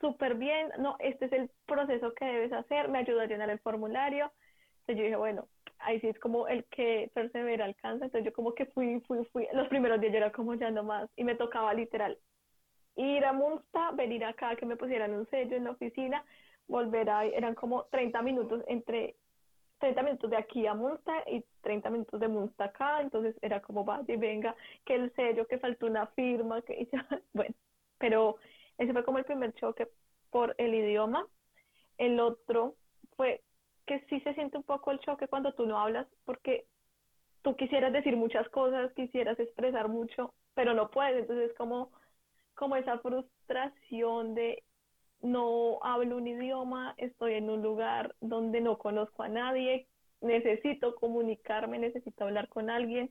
Speaker 2: súper bien, no, este es el proceso que debes hacer, me ayuda a llenar el formulario. Entonces yo dije, bueno, ahí sí es como el que persevera alcanza, entonces yo como que fui, fui, fui, los primeros días yo era como ya no más y me tocaba literal ir a Munsta, venir acá, que me pusieran un sello en la oficina, volver a, eran como 30 minutos entre 30 minutos de aquí a Munsta y 30 minutos de Munsta acá, entonces era como vaya y venga, que el sello, que faltó una firma, que ya, bueno, pero ese fue como el primer choque por el idioma. El otro fue que sí se siente un poco el choque cuando tú no hablas, porque tú quisieras decir muchas cosas, quisieras expresar mucho, pero no puedes, entonces como como esa frustración de no hablo un idioma, estoy en un lugar donde no conozco a nadie, necesito comunicarme, necesito hablar con alguien.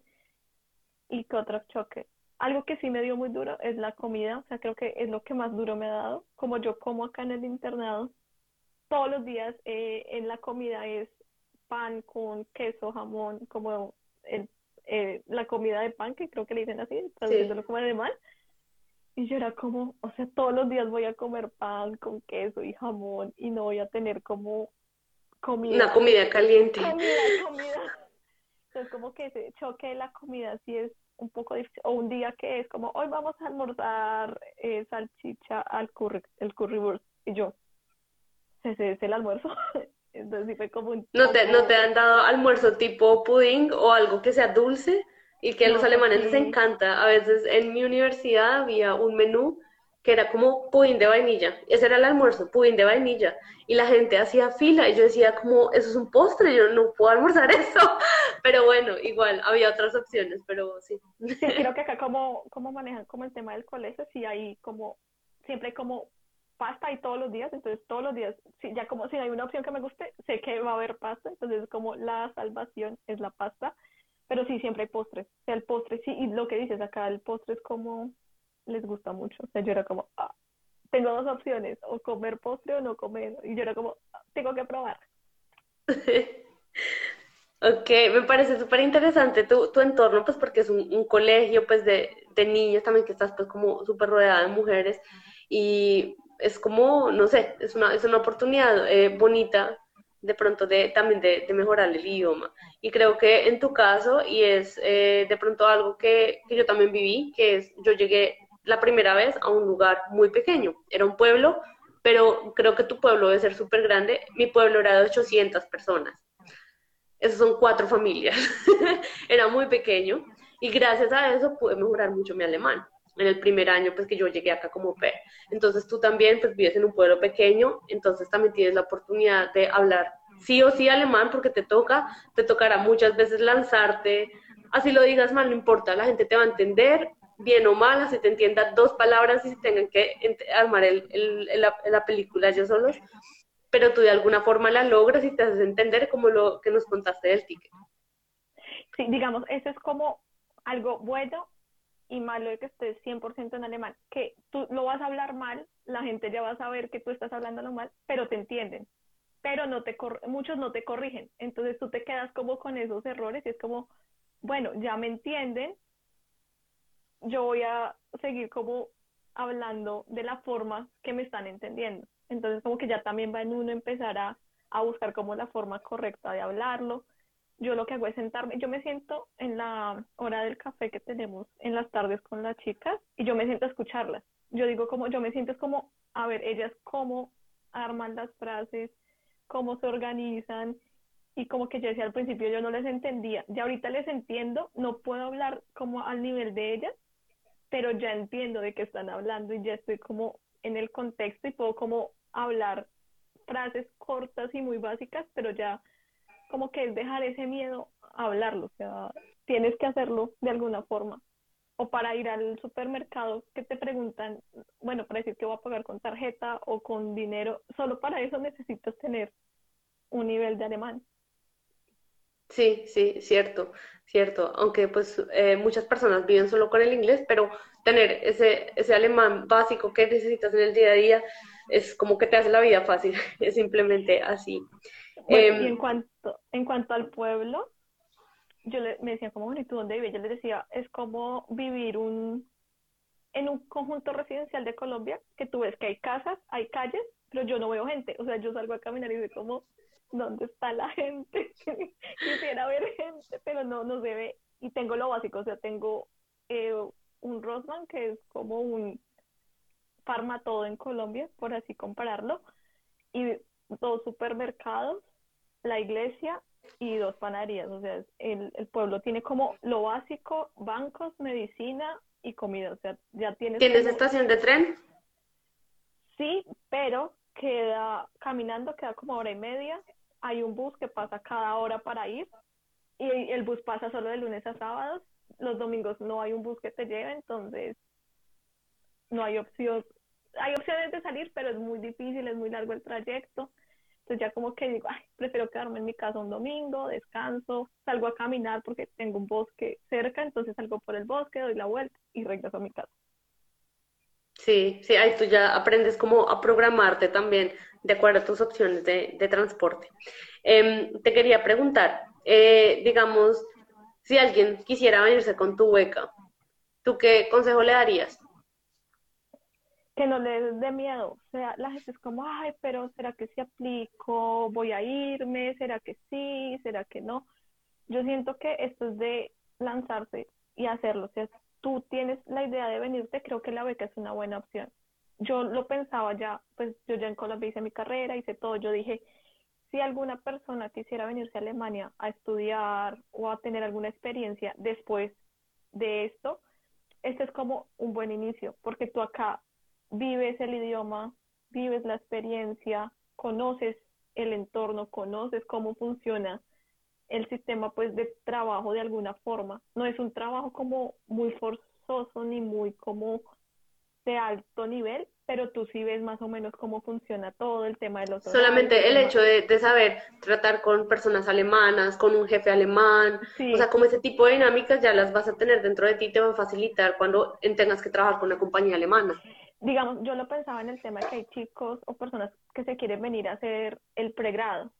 Speaker 2: Y que otro choque. Algo que sí me dio muy duro es la comida, o sea, creo que es lo que más duro me ha dado. Como yo como acá en el internado, todos los días eh, en la comida es pan con queso, jamón, como el, eh, la comida de pan, que creo que le dicen así, traduciéndolo como alemán. Y yo era como, o sea, todos los días voy a comer pan con queso y jamón y no voy a tener como comida.
Speaker 1: Una comida caliente.
Speaker 2: Comida, comida. Entonces, como que ese choque de la comida sí es un poco difícil. O un día que es como, hoy vamos a almorzar eh, salchicha al curry, el currywurst. Y yo, ese es el almuerzo. Entonces sí fue como un...
Speaker 1: ¿No te, ¿No te han dado almuerzo tipo pudding o algo que sea dulce? y que a los alemanes les encanta. A veces en mi universidad había un menú que era como pudín de vainilla. Ese era el almuerzo, pudín de vainilla. Y la gente hacía fila y yo decía como, eso es un postre, yo no puedo almorzar eso. Pero bueno, igual, había otras opciones, pero sí.
Speaker 2: Sí, creo que acá como, como manejan como el tema del colegio, sí hay como, siempre hay como pasta y todos los días, entonces todos los días, ya como si hay una opción que me guste, sé que va a haber pasta, entonces como la salvación es la pasta pero sí, siempre hay postres. El postre, sí, y lo que dices acá, el postre es como, les gusta mucho. O sea, yo era como, ah, tengo dos opciones, o comer postre o no comer. Y yo era como, ah, tengo que probar.
Speaker 1: ok, me parece súper interesante tu, tu entorno, pues porque es un, colegio, pues de, de niños también que estás pues como súper rodeada de mujeres y es como, no sé, es una, es una oportunidad eh, bonita de pronto de, también de, mejorar el idioma. Y creo que en tu caso, y es eh, de pronto algo que, que, yo también viví, que es, yo llegué la primera vez a un lugar muy pequeño, era un pueblo, pero creo que tu pueblo debe ser súper grande, mi pueblo era de 800 personas. Esas son cuatro familias. era muy pequeño y gracias a eso pude mejorar mucho mi alemán en el primer año pues que yo llegué acá como PER. Entonces tú también pues vives en un pueblo pequeño, entonces también tienes la oportunidad de hablar sí o sí alemán porque te toca, te tocará muchas veces lanzarte, así lo digas mal, no importa, la gente te va a entender bien o mal, así te entienda dos palabras y si tengan que armar el, la, la, película ellos solos, pero tú de alguna forma la logras y te haces entender como lo que nos contaste del ticket.
Speaker 2: Sí, digamos, eso es como algo bueno y malo de que estés 100% en alemán, que tú lo vas a hablar mal, la gente ya va a saber que tú estás hablándolo mal, pero te entienden, pero no te muchos no te corrigen, entonces tú te quedas como con esos errores y es como, bueno, ya me entienden, yo voy a seguir como hablando de la forma que me están entendiendo, entonces como que ya también va en uno empezar a buscar como la forma correcta de hablarlo, yo lo que hago es sentarme, yo me siento en la hora del café que tenemos en las tardes con las chicas y yo me siento a escucharlas. Yo digo como, yo me siento es como, a ver, ellas cómo arman las frases, cómo se organizan y como que yo decía al principio yo no les entendía, ya ahorita les entiendo, no puedo hablar como al nivel de ellas, pero ya entiendo de qué están hablando y ya estoy como en el contexto y puedo como hablar frases cortas y muy básicas, pero ya como que es dejar ese miedo a hablarlo, o sea, tienes que hacerlo de alguna forma. O para ir al supermercado que te preguntan, bueno, para decir que voy a pagar con tarjeta o con dinero, solo para eso necesitas tener un nivel de alemán.
Speaker 1: Sí, sí, cierto, cierto. Aunque pues eh, muchas personas viven solo con el inglés, pero tener ese, ese alemán básico que necesitas en el día a día es como que te hace la vida fácil, es simplemente así.
Speaker 2: Y em, en cuanto, en cuanto al pueblo, yo le, me decía como, bueno, ¿y tú dónde vives? Yo les decía, es como vivir un, en un conjunto residencial de Colombia, que tú ves que hay casas, hay calles, pero yo no veo gente. O sea, yo salgo a caminar y veo como, ¿dónde está la gente? Quisiera ver gente, pero no, no se ve. Y tengo lo básico, o sea, tengo eh, un Rosman, que es como un todo en Colombia, por así compararlo, y dos supermercados, la iglesia y dos panaderías. O sea, el, el pueblo tiene como lo básico, bancos, medicina y comida. O sea, ya tienes...
Speaker 1: ¿Tienes estación de tren?
Speaker 2: Sí, pero queda caminando, queda como hora y media. Hay un bus que pasa cada hora para ir y el bus pasa solo de lunes a sábados. Los domingos no hay un bus que te lleve, entonces no hay opción hay opciones de salir, pero es muy difícil, es muy largo el trayecto. Entonces ya como que digo, ay, prefiero quedarme en mi casa un domingo, descanso, salgo a caminar porque tengo un bosque cerca, entonces salgo por el bosque, doy la vuelta y regreso a mi casa.
Speaker 1: Sí, sí, ahí tú ya aprendes como a programarte también de acuerdo a tus opciones de, de transporte. Em, te quería preguntar, eh, digamos, si alguien quisiera venirse con tu beca, ¿tú qué consejo le darías?
Speaker 2: Que no les dé miedo. O sea, la gente es como, ay, pero ¿será que si aplico? ¿Voy a irme? ¿Será que sí? ¿Será que no? Yo siento que esto es de lanzarse y hacerlo. O sea, tú tienes la idea de venirte, creo que la beca es una buena opción. Yo lo pensaba ya, pues yo ya en Colombia hice mi carrera, hice todo. Yo dije, si alguna persona quisiera venirse a Alemania a estudiar o a tener alguna experiencia después de esto, este es como un buen inicio, porque tú acá vives el idioma, vives la experiencia, conoces el entorno, conoces cómo funciona el sistema pues de trabajo de alguna forma. No es un trabajo como muy forzoso ni muy como de alto nivel, pero tú sí ves más o menos cómo funciona todo el tema de los...
Speaker 1: Solamente el hecho de, de, saber tratar con personas alemanas, con un jefe alemán, o sea, como ese tipo de dinámicas ya las vas a tener dentro de ti, te va a facilitar cuando tengas que trabajar con una compañía alemana
Speaker 2: digamos, yo lo pensaba en el tema que hay chicos o personas que se quieren venir a hacer el pregrado,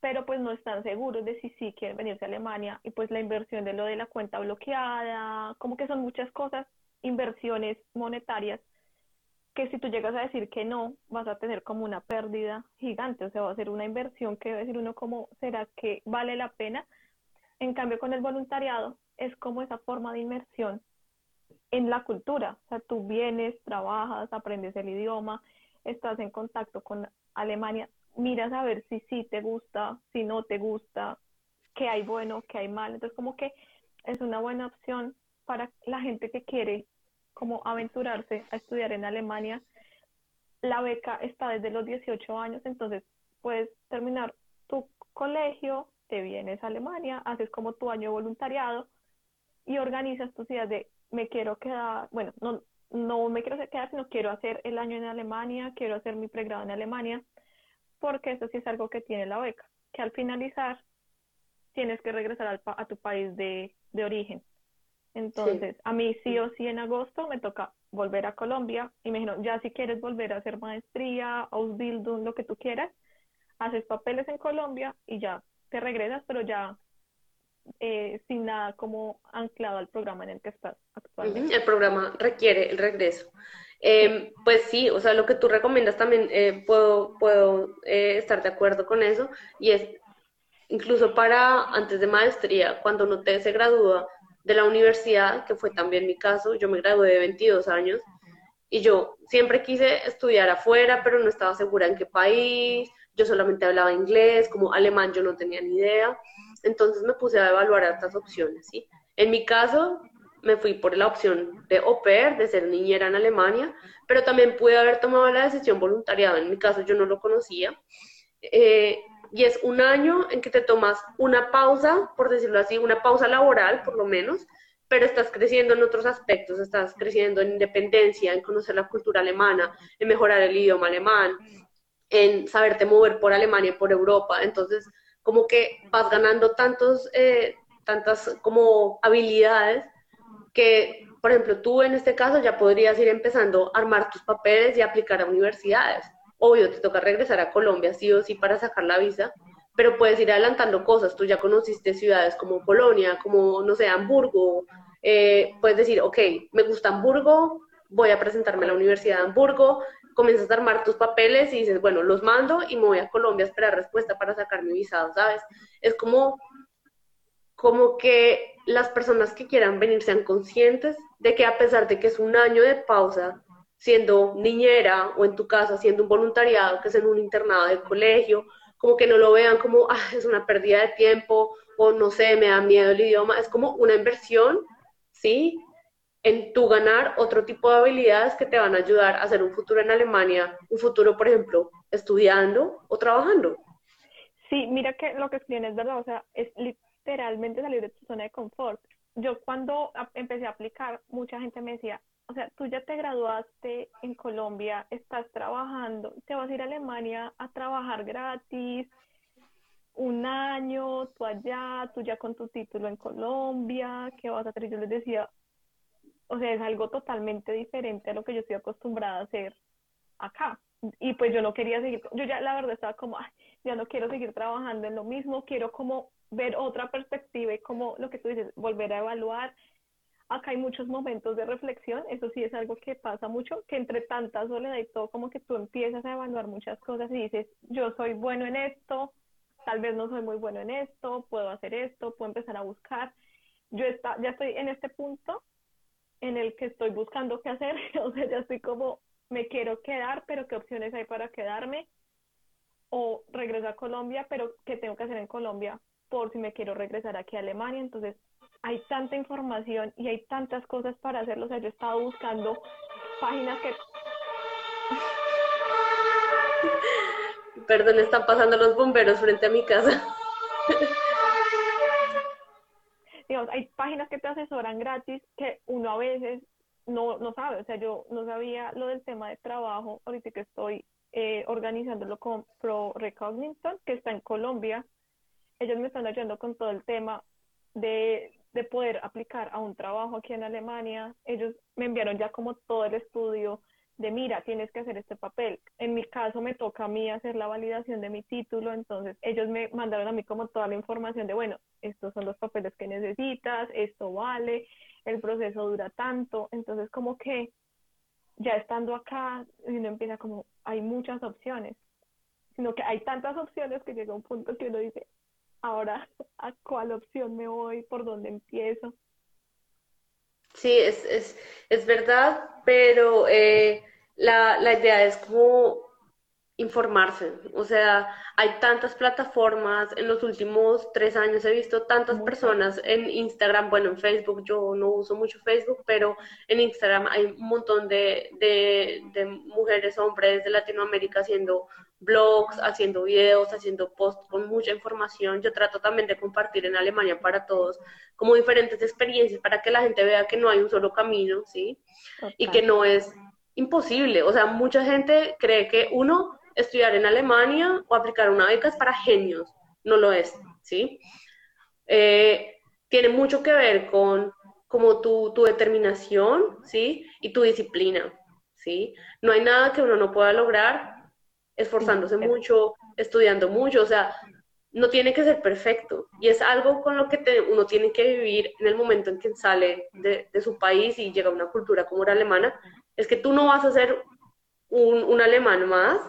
Speaker 2: pero pues no están seguros de si sí quieren venirse a Alemania y pues la inversión de lo de la cuenta bloqueada, como que son muchas cosas, inversiones monetarias que si tú llegas a decir que no, vas a tener como una pérdida gigante, o sea, va a ser una inversión que a decir uno como, ¿será que vale la pena? En cambio, con el voluntariado es como esa forma de inmersión en la cultura, o sea, tú vienes, trabajas, aprendes el idioma, estás en contacto con Alemania, miras a ver si sí te gusta, si no te gusta, qué hay bueno, qué hay mal, entonces como que es una buena opción para la gente que quiere como aventurarse a estudiar en Alemania. La beca está desde los 18 años, entonces puedes terminar tu colegio, te vienes a Alemania, haces como tu año de voluntariado y organizas tus ideas de me quiero quedar, bueno, no, no me quiero quedar, sino quiero hacer el año en Alemania, quiero hacer mi pregrado en Alemania, porque eso sí es algo que tiene la beca, que al finalizar tienes que regresar a tu país de, de origen. Entonces, a mí sí o sí en agosto me toca volver a Colombia. Imagino, ya si quieres volver a hacer maestría, Ausbildung, lo que tú quieras, haces papeles en Colombia y ya te regresas, pero ya eh, sin nada como anclado al programa en el que estás actualmente.
Speaker 1: El programa requiere el regreso. Em, pues sí, o sea, lo que tú recomiendas también eh, puedo, puedo eh, estar de acuerdo con eso y es incluso para antes de maestría, cuando uno te se gradúa, de la universidad, que fue también mi caso, yo me gradué de 22 años y yo siempre quise estudiar afuera, pero no estaba segura en qué país, yo solamente hablaba inglés, como alemán yo no tenía ni idea, entonces me puse a evaluar estas opciones, ¿sí? En mi caso, me fui por la opción de au pair, de ser niñera en Alemania, pero también pude haber tomado la decisión voluntariada. En mi caso, yo no lo conocía. Eh, y es un año en que te tomas una pausa, por decirlo así, una pausa laboral por lo menos, pero estás creciendo en otros aspectos, estás creciendo en independencia, en conocer la cultura alemana, en mejorar el idioma alemán, en saberte mover por Alemania y por Europa. Entonces, como que vas ganando tantos, eh, tantas como habilidades que, por ejemplo, tú en este caso ya podrías ir empezando a armar tus papeles y aplicar a universidades obvio, te toca regresar a Colombia sí o sí para sacar la visa, pero puedes ir adelantando cosas. Tú ya conociste ciudades como Polonia, como, no sé, Hamburgo. Eh, puedes decir, ok, me gusta Hamburgo, voy a presentarme a la Universidad de Hamburgo, comienzas a armar tus papeles y dices, bueno, los mando y me voy a Colombia a esperar respuesta para sacar mi visado, ¿sabes? Es como, como que las personas que quieran venir sean conscientes de que a pesar de que es un año de pausa, siendo niñera o en tu casa haciendo un voluntariado que es en un internado de colegio, como que no lo vean como, ah, es una pérdida de tiempo o no sé, me da miedo el idioma, es como una inversión, ¿sí? En tu ganar otro tipo de habilidades que te van a ayudar a hacer un futuro en Alemania, un futuro, por ejemplo, estudiando o trabajando.
Speaker 2: Sí, mira que lo que explican es verdad, o sea, es literalmente salir de tu zona de confort. Yo cuando empecé a aplicar, mucha gente me decía, o sea, tú ya te graduaste en Colombia, estás trabajando, te vas a ir a Alemania a trabajar gratis, un año, tú allá, tú ya con tu título en Colombia, ¿qué vas a hacer? Yo les decía, o sea, es algo totalmente diferente a lo que yo estoy acostumbrada a hacer acá. Y pues yo no quería seguir, yo ya la verdad estaba como, Ay, ya no quiero seguir trabajando en lo mismo, quiero como ver otra perspectiva y como lo que tú dices, volver a evaluar acá hay muchos momentos de reflexión, eso sí es algo que pasa mucho, que entre tanta soledad y todo, como que tú empiezas a evaluar muchas cosas y dices, yo soy bueno en esto, tal vez no soy muy bueno en esto, puedo hacer esto, puedo empezar a buscar. Yo está, ya estoy en este punto en el que estoy buscando qué hacer, o sea, ya estoy como, me quiero quedar, pero qué opciones hay para quedarme, o regreso a Colombia, pero qué tengo que hacer en Colombia por si me quiero regresar aquí a Alemania, entonces hay tanta información y hay tantas cosas para hacerlo. O sea, yo he estado buscando páginas que...
Speaker 1: Perdón, están pasando los bomberos frente a mi casa.
Speaker 2: Digamos, hay páginas que te asesoran gratis que uno a veces no, no sabe. O sea, yo no sabía lo del tema de trabajo. Ahorita que estoy eh, organizándolo con Pro Recognition, que está en Colombia. Ellos me están ayudando con todo el tema de de poder aplicar a un trabajo aquí en Alemania, ellos me enviaron ya como todo el estudio de, mira, tienes que hacer este papel. En mi caso me toca a mí hacer la validación de mi título, entonces ellos me mandaron a mí como toda la información de, bueno, estos son los papeles que necesitas, esto vale, el proceso dura tanto, entonces como que ya estando acá, uno empieza como, hay muchas opciones, sino que hay tantas opciones que llega un punto que uno dice, ahora, ¿a cuál opción me voy? ¿Por dónde empiezo?
Speaker 1: Sí, es, es, es verdad, pero eh, la, la idea es como informarse. O sea, hay tantas plataformas. En los últimos tres años he visto tantas personas en Instagram, bueno, en Facebook, yo no uso mucho Facebook, pero en Instagram hay un montón de, de, de mujeres, hombres de Latinoamérica haciendo blogs, haciendo videos, haciendo posts con mucha información. Yo trato también de compartir en Alemania para todos como diferentes experiencias para que la gente vea que no hay un solo camino, ¿sí? Y que no es imposible. O sea, mucha gente cree que uno estudiar en Alemania o aplicar una beca es para genios, no lo es, ¿sí? Eh, tiene mucho que ver con como tu, tu, determinación, ¿sí? Y tu disciplina, ¿sí? No hay nada que uno no pueda lograr esforzándose mucho, estudiando mucho, o sea, no tiene que ser perfecto. Y es algo con lo que uno tiene que vivir en el momento en que sale de, de, su país y llega a una cultura como la alemana, es que tú no vas a ser un, un alemán más,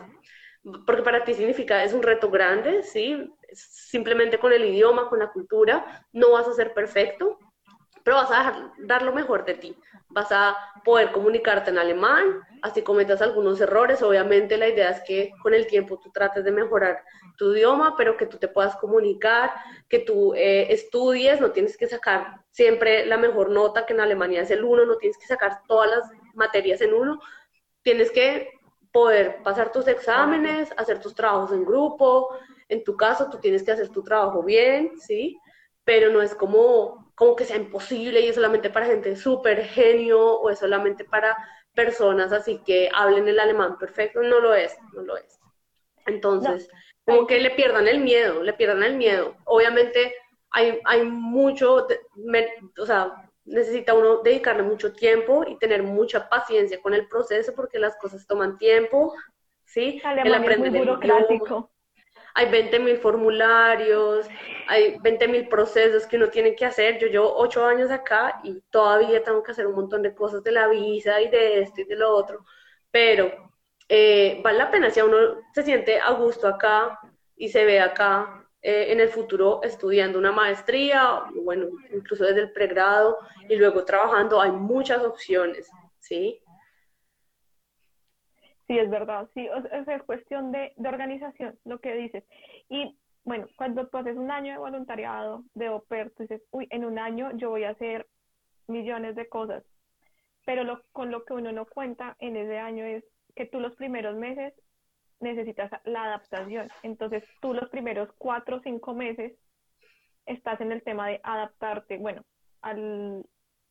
Speaker 1: porque para ti significa, es un reto grande, ¿sí? Simplemente con el idioma, con la cultura, no vas a ser perfecto, pero vas a dar lo mejor de ti. Vas a poder comunicarte en alemán, así cometas algunos errores. Obviamente la idea es que con el tiempo tú trates de mejorar tu idioma, pero que tú te puedas comunicar, que tú eh, estudies, no tienes que sacar siempre la mejor nota, que en Alemania es el uno, no tienes que sacar todas las materias en uno, tienes que poder pasar tus exámenes, hacer tus trabajos en grupo. En tu caso, tú tienes que hacer tu trabajo bien, ¿sí? Pero no es como, como que sea imposible y es solamente para gente súper genio o es solamente para personas así que hablen el alemán perfecto. No lo es, no lo es. Entonces, como que le pierdan el miedo, le pierdan el miedo. Obviamente hay, hay mucho, o sea, necesita uno dedicarle mucho tiempo y tener mucha paciencia con el proceso porque las cosas toman tiempo, ¿sí?
Speaker 2: el aprender es burocrático.
Speaker 1: Hay 20 mil formularios, hay 20 mil procesos que uno tiene que hacer. Yo llevo ocho años acá y todavía tengo que hacer un montón de cosas de la visa y de esto y de lo otro, pero eh, vale la pena si uno se siente a gusto acá y se ve acá eh, en el futuro estudiando una maestría, bueno, incluso desde el pregrado y luego trabajando, hay muchas opciones, ¿sí?
Speaker 2: Sí, es verdad, sí, es cuestión de, de organización, lo que dices. Y bueno, cuando tú haces un año de voluntariado, de au pair, tú dices, uy, en un año yo voy a hacer millones de cosas, pero lo, con lo que uno no cuenta en ese año es que tú los primeros meses necesitas la adaptación. Entonces, tú los primeros cuatro o cinco meses estás en el tema de adaptarte, bueno, al,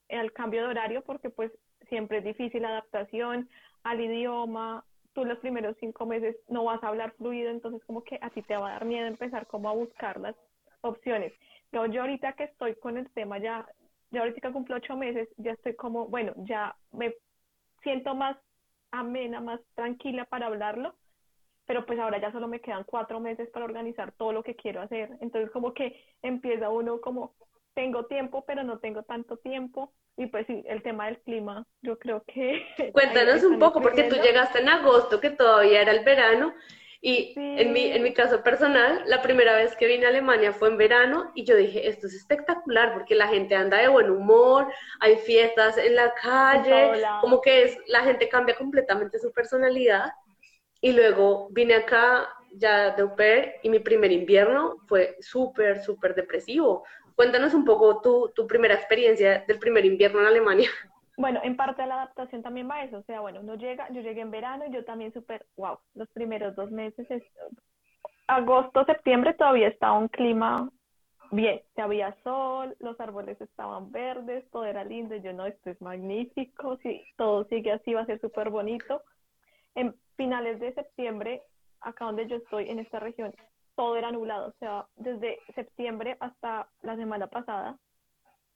Speaker 2: al cambio de horario, porque pues siempre es difícil la adaptación al idioma. Tú los primeros cinco meses no vas a hablar fluido, entonces como que a ti te va a dar miedo empezar como a buscar las opciones. Pero yo ahorita que estoy con el tema ya, ya ahorita cumplo ocho meses, ya estoy como, bueno, ya me siento más amena, más tranquila para hablarlo, pero pues ahora ya solo me quedan cuatro meses para organizar todo lo que quiero hacer. Entonces como que empieza uno como, tengo tiempo, pero no tengo tanto tiempo. Y pues sí, el tema del clima, yo creo que...
Speaker 1: Cuéntanos un poco, porque tú llegaste en agosto, que todavía era el verano, y en, mi, en mi caso personal, la primera vez que vine a Alemania fue en verano y yo dije, esto es espectacular porque la gente anda de buen humor, hay fiestas en la calle, como que es, la gente cambia completamente su personalidad y luego vine acá ya de au pair y mi primer invierno fue súper, súper depresivo. Cuéntanos un poco tu, primera experiencia del primer invierno en Alemania.
Speaker 2: Bueno, en parte la adaptación también va eso, o sea, bueno, uno llega, yo llegué en verano y yo también súper, wow, los primeros dos meses, es, agosto, septiembre todavía estaba un clima bien, había sol, los árboles estaban verdes, todo era lindo, y yo no, esto es magnífico, si todo sigue así va a ser súper bonito. En finales de septiembre, acá donde yo estoy, en esta región, todo era nublado. O sea, desde septiembre hasta la semana pasada,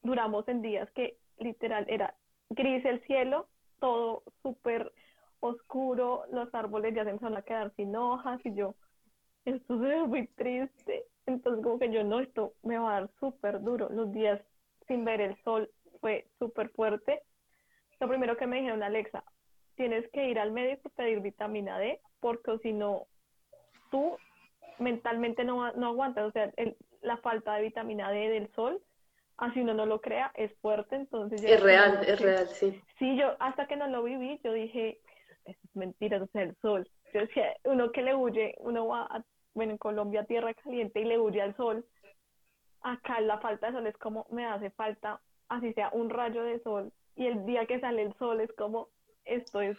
Speaker 2: duramos en días que literal era gris el cielo, todo súper oscuro, los árboles ya se empezaron a quedar sin hojas y yo, esto ve muy triste. Entonces como que yo no, esto me va a dar súper duro. Los días sin ver el sol fue súper fuerte. Lo primero que me dijeron, Alexa, tienes que ir al médico a pedir vitamina D, porque si no, tú mentalmente no, no aguantas, o sea, la falta de vitamina D del sol, así uno no lo crea, es fuerte, entonces...
Speaker 1: Es real, es real, sí.
Speaker 2: Sí, yo hasta que no lo viví, yo dije, es mentira, o sea, el sol. Yo decía, uno que le huye, uno va, a, bueno, en Colombia, tierra caliente, y le huye al sol, acá la falta de sol es como, me hace falta, así sea, un rayo de sol, y el día que sale el sol es como, esto es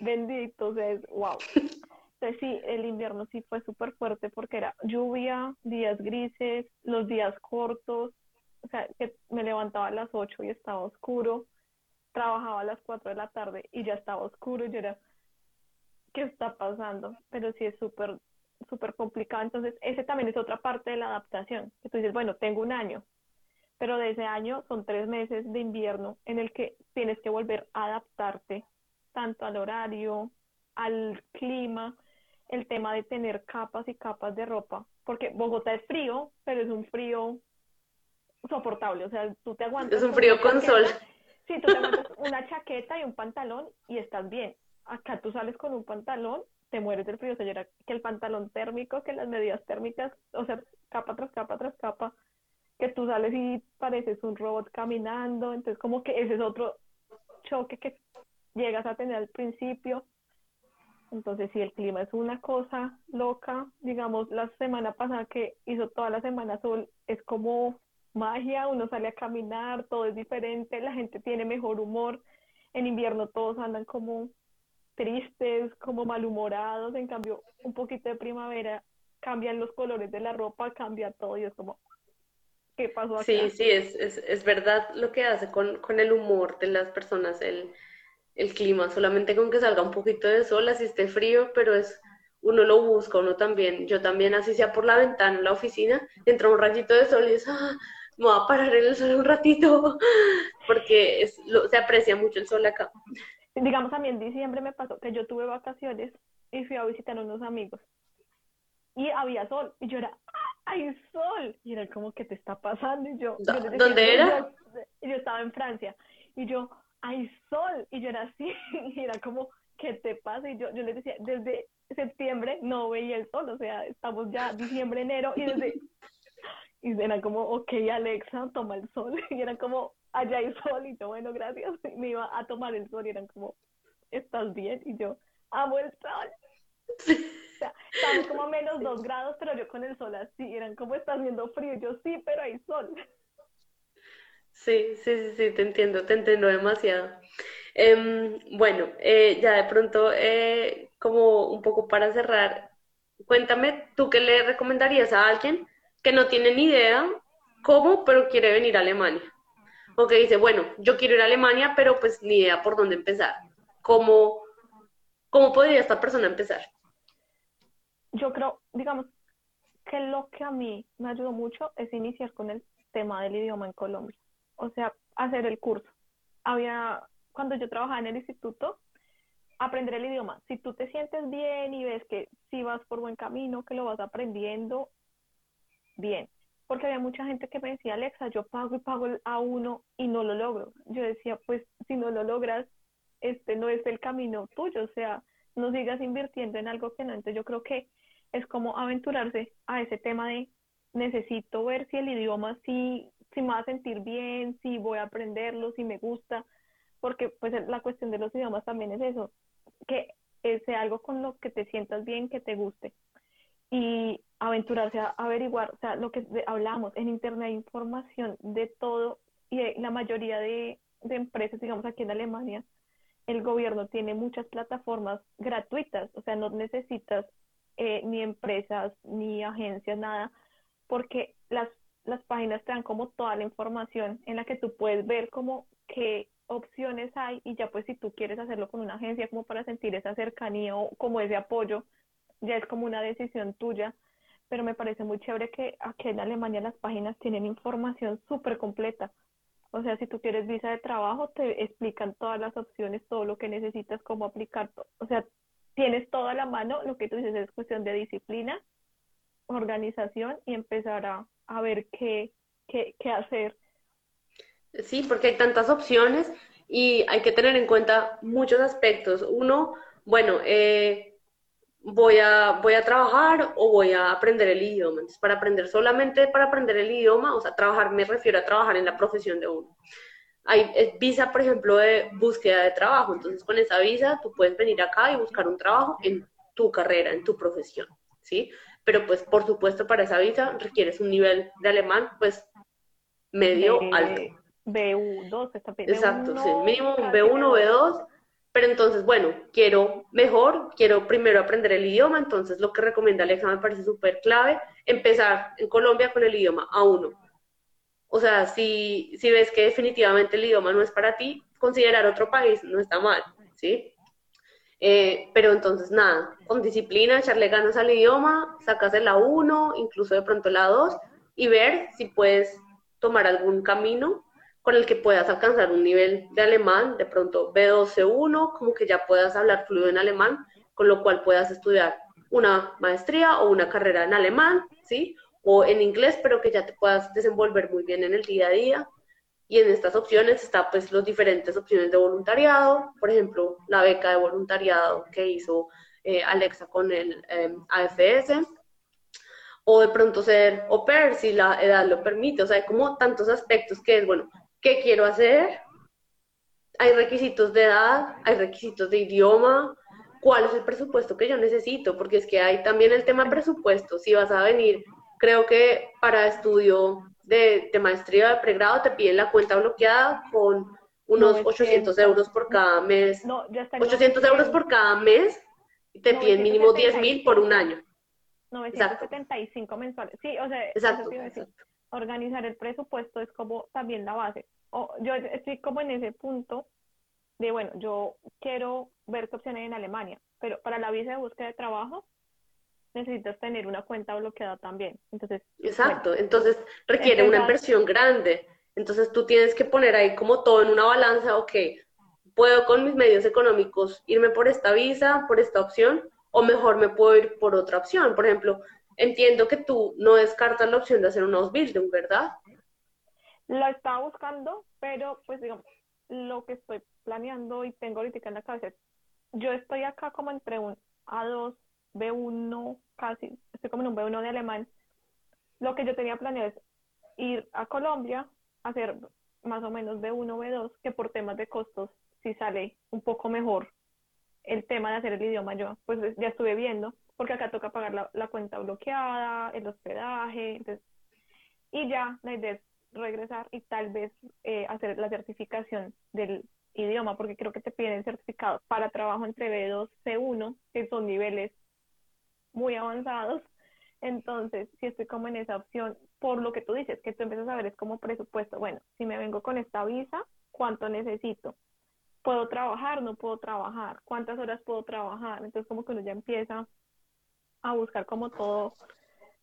Speaker 2: bendito, o sea, es wow. Entonces sí, el invierno sí fue súper fuerte porque era lluvia, días grises, los días cortos, o sea, que me levantaba a las 8 y estaba oscuro, trabajaba a las 4 de la tarde y ya estaba oscuro y yo era, ¿qué está pasando? Pero sí es súper, súper complicado. Entonces, ese también es otra parte de la adaptación, que tú dices, bueno, tengo un año, pero de ese año son tres meses de invierno en el que tienes que volver a adaptarte tanto al horario, al clima, el tema de tener capas y capas de ropa, porque Bogotá es frío, pero es un frío soportable, o sea, tú te aguantas.
Speaker 1: Es un frío con sol.
Speaker 2: Sí, tú te aguantas una chaqueta y un pantalón y estás bien. Acá tú sales con un pantalón, te mueres del frío, o sea, que el pantalón térmico, que las medidas térmicas, o sea, capa tras capa tras capa, que tú sales y pareces un robot caminando, entonces como que ese es otro choque que llegas a tener al principio. Entonces, si el clima es una cosa loca, digamos, la semana pasada que hizo toda la semana sol, es como magia, uno sale a caminar, todo es diferente, la gente tiene mejor humor. En invierno todos andan como tristes, como malhumorados, en cambio, un poquito de primavera cambian los colores de la ropa, cambia todo y es como, ¿qué pasó acá?
Speaker 1: Sí, sí, es, es, es verdad lo que hace con, con el humor de las personas, el el clima, solamente con que salga un poquito de sol, así esté frío, pero es uno lo busca, uno también, yo también, así sea por la ventana en la oficina, entra un rayito de sol y es, ah, me voy a parar en el sol un ratito, porque es, se aprecia mucho el sol acá.
Speaker 2: Digamos, a mí en diciembre me pasó que yo tuve vacaciones y fui a visitar a unos amigos y había sol y yo era, ¡ay, sol! Y era como, ¿qué te está pasando? Y yo,
Speaker 1: ¿dónde era?
Speaker 2: yo estaba en Francia y yo, hay sol. Y yo era así, y era como, ¿qué te pasa? Y yo, yo les decía, desde septiembre no veía el sol, o sea, estamos ya diciembre, enero, y desde... Y era como, ok, Alexa, toma el sol. Y era como, allá hay sol. Y yo, bueno, gracias. Y me iba a tomar el sol y eran como, ¿estás bien? Y yo, amo el sol. O sea, estamos como a menos dos grados, pero yo con el sol así. Eran como, ¿estás viendo frío? Y yo, sí, pero hay sol.
Speaker 1: Sí, sí, sí, te entiendo, te entiendo demasiado. Em, bueno, eh, ya de pronto, eh, como un poco para cerrar, cuéntame, ¿tú qué le recomendarías a alguien que no tiene ni idea cómo, pero quiere venir a Alemania? O que dice, bueno, yo quiero ir a Alemania, pero pues ni idea por dónde empezar. ¿Cómo, cómo podría esta persona empezar?
Speaker 2: Yo creo, digamos, que lo que a mí me ayudó mucho es iniciar con el tema del idioma en Colombia o sea, hacer el curso. Había, cuando yo trabajaba en el instituto, aprender el idioma. Si tú te sientes bien y ves que si vas por buen camino, que lo vas aprendiendo, bien. Porque había mucha gente que me decía, Alexa, yo pago y pago a uno y no lo logro. Yo decía, pues si no lo logras, este no es el camino tuyo, o sea, no sigas invirtiendo en algo que no. Entonces yo creo que es como aventurarse a ese tema de necesito ver si el idioma sí si me va a sentir bien, si voy a aprenderlo, si me gusta, porque pues la cuestión de los idiomas también es eso, que sea algo con lo que te sientas bien, que te guste. Y aventurarse a averiguar, o sea, lo que hablamos, en Internet hay información de todo y la mayoría de, empresas, digamos aquí en Alemania, el gobierno tiene muchas plataformas gratuitas, o sea, no necesitas eh, ni empresas ni agencias, nada, porque las las páginas te dan como toda la información en la que tú puedes ver como qué opciones hay y ya pues si tú quieres hacerlo con una agencia como para sentir esa cercanía o como ese apoyo, ya es como una decisión tuya, pero me parece muy chévere que aquí en Alemania las páginas tienen información súper completa. O sea, si tú quieres visa de trabajo, te explican todas las opciones, todo lo que necesitas, cómo aplicar. O sea, tienes todo a la mano, lo que tú dices es cuestión de disciplina, organización y empezar a, ver qué, qué, qué hacer.
Speaker 1: Sí, porque hay tantas opciones y hay que tener en cuenta muchos aspectos. Uno, bueno, eh, voy, a, voy a trabajar o voy a aprender el idioma. Entonces, para aprender solamente para aprender el idioma, o sea, trabajar me refiero a trabajar en la profesión de uno. Hay visa, por ejemplo, de búsqueda de trabajo. Entonces, con esa visa, tú puedes venir acá y buscar un trabajo en tu carrera, en tu profesión, ¿sí? Pero, pues, por supuesto, para esa visa requieres un nivel de alemán, pues, medio alto.
Speaker 2: B2, está
Speaker 1: Exacto, sí, mínimo un B1, B2. Pero entonces, bueno, quiero mejor, quiero primero aprender el idioma, entonces lo que recomienda Alexa me parece súper clave, empezar en Colombia con el idioma A1. O sea, si, si ves que definitivamente el idioma no es para ti, considerar otro país no está mal, ¿sí? Eh, pero entonces, nada, con disciplina, echarle ganas al idioma, sacas el A1, incluso de pronto la 2, y ver si puedes tomar algún camino con el que puedas alcanzar un nivel de alemán, de pronto B2C1, como que ya puedas hablar fluido en alemán, con lo cual puedas estudiar una maestría o una carrera en alemán, ¿sí? O en inglés, pero que ya te puedas desenvolver muy bien en el día a día. Y en estas opciones está pues las diferentes opciones de voluntariado, por ejemplo, la beca de voluntariado que hizo eh, Alexa con el eh, AFS, o de pronto ser au pair si la edad lo permite, o sea, hay como tantos aspectos que es, bueno, ¿qué quiero hacer? Hay requisitos de edad, hay requisitos de idioma, cuál es el presupuesto que yo necesito, porque es que hay también el tema presupuesto, si vas a venir, creo que para estudio de, maestría de pregrado te piden la cuenta bloqueada con unos 800 euros por cada mes, no, ya 800 euros por cada mes, y te piden mínimo 10 mil por un año.
Speaker 2: 975 mensuales. Sí, o sea,
Speaker 1: exacto,
Speaker 2: organizar el presupuesto es como también la base. O, yo estoy como en ese punto de, bueno, yo quiero ver qué opciones en Alemania, pero para la visa de búsqueda de trabajo necesitas tener una cuenta bloqueada también. Entonces,
Speaker 1: Exacto, entonces requiere una inversión grande. Entonces tú tienes que poner ahí como todo en una balanza, ok, puedo con mis medios económicos irme por esta visa, por esta opción, o mejor me puedo ir por otra opción. Por ejemplo, entiendo que tú no descartas la opción de hacer un Ausbildung, ¿verdad?
Speaker 2: Lo estaba buscando, pero pues digamos, lo que estoy planeando y tengo ahorita en la cabeza yo estoy acá como entre un A2, B1, casi, estoy como en un B1 de alemán. Lo que yo tenía planeado es ir a Colombia, hacer más o menos B1, B2, que por temas de costos si sale un poco mejor el tema de hacer el idioma yo, pues ya estuve viendo, porque acá toca pagar la, cuenta bloqueada, el hospedaje, entonces, y ya la idea es regresar y tal vez eh, hacer la certificación del idioma, porque creo que te piden certificado para trabajo entre B2, C1, que son niveles muy avanzados. Entonces, si estoy como en esa opción, por lo que tú dices, que tú empiezas a ver es como presupuesto, bueno, si me vengo con esta visa, ¿cuánto necesito? puedo trabajar, no puedo trabajar, cuántas horas puedo trabajar. Entonces como que uno ya empieza a buscar como todo,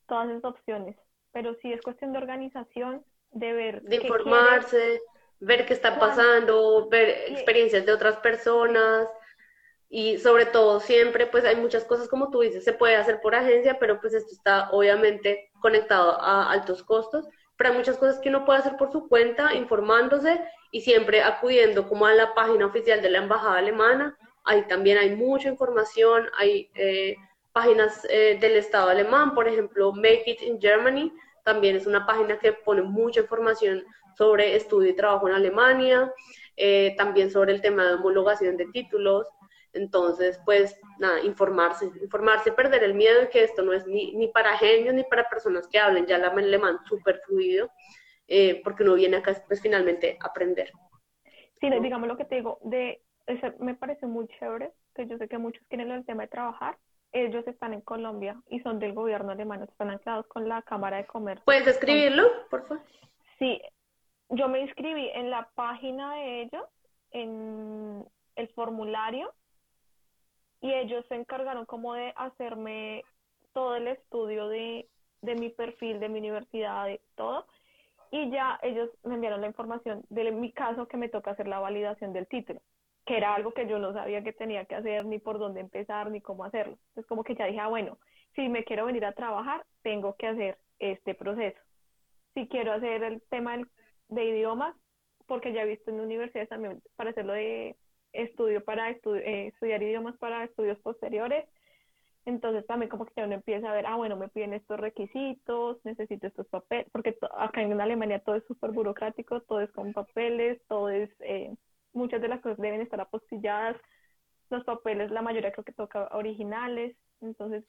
Speaker 2: todas esas opciones. Pero sí es cuestión de organización, de ver.
Speaker 1: De informarse, ver qué está pasando, ver experiencias de otras personas. Y sobre todo siempre, pues hay muchas cosas como tú dices, se puede hacer por agencia, pero pues esto está obviamente conectado a altos costos pero hay muchas cosas que uno puede hacer por su cuenta, informándose y siempre acudiendo como a la página oficial de la Embajada Alemana. Ahí también hay mucha información, hay eh, páginas eh, del Estado alemán, por ejemplo, Make It in Germany, también es una página que pone mucha información sobre estudio y trabajo en Alemania, eh, también sobre el tema de homologación de títulos. Entonces, pues nada, informarse, informarse, perder el miedo de que esto no es ni, ni para genios ni para personas que hablen ya el alemán súper fluido, eh, porque uno viene acá pues finalmente a aprender.
Speaker 2: Sí, digamos lo que te digo, de, me parece muy chévere, que yo sé que muchos quieren el tema de trabajar, ellos están en Colombia y son del gobierno alemán, están anclados con la Cámara de Comercio.
Speaker 1: ¿Puedes escribirlo, por favor?
Speaker 2: Sí, yo me inscribí en la página de ellos, en el formulario, y ellos se encargaron como de hacerme todo el estudio de, de mi perfil, de mi universidad, de todo. Y ya ellos me enviaron la información de mi caso que me toca hacer la validación del título, que era algo que yo no sabía que tenía que hacer, ni por dónde empezar, ni cómo hacerlo. Entonces como que ya dije, ah, bueno, si me quiero venir a trabajar, tengo que hacer este proceso. Si quiero hacer el tema de idiomas, porque ya he visto en universidades también para hacerlo de estudio para eh, estudiar idiomas para estudios posteriores. Entonces también como que uno empieza a ver, ah, bueno, me piden estos requisitos, necesito estos papeles, porque acá en Alemania todo es súper burocrático, todo es con papeles, todo es, eh, muchas de las cosas deben estar apostilladas, los papeles, la mayoría creo que toca originales, entonces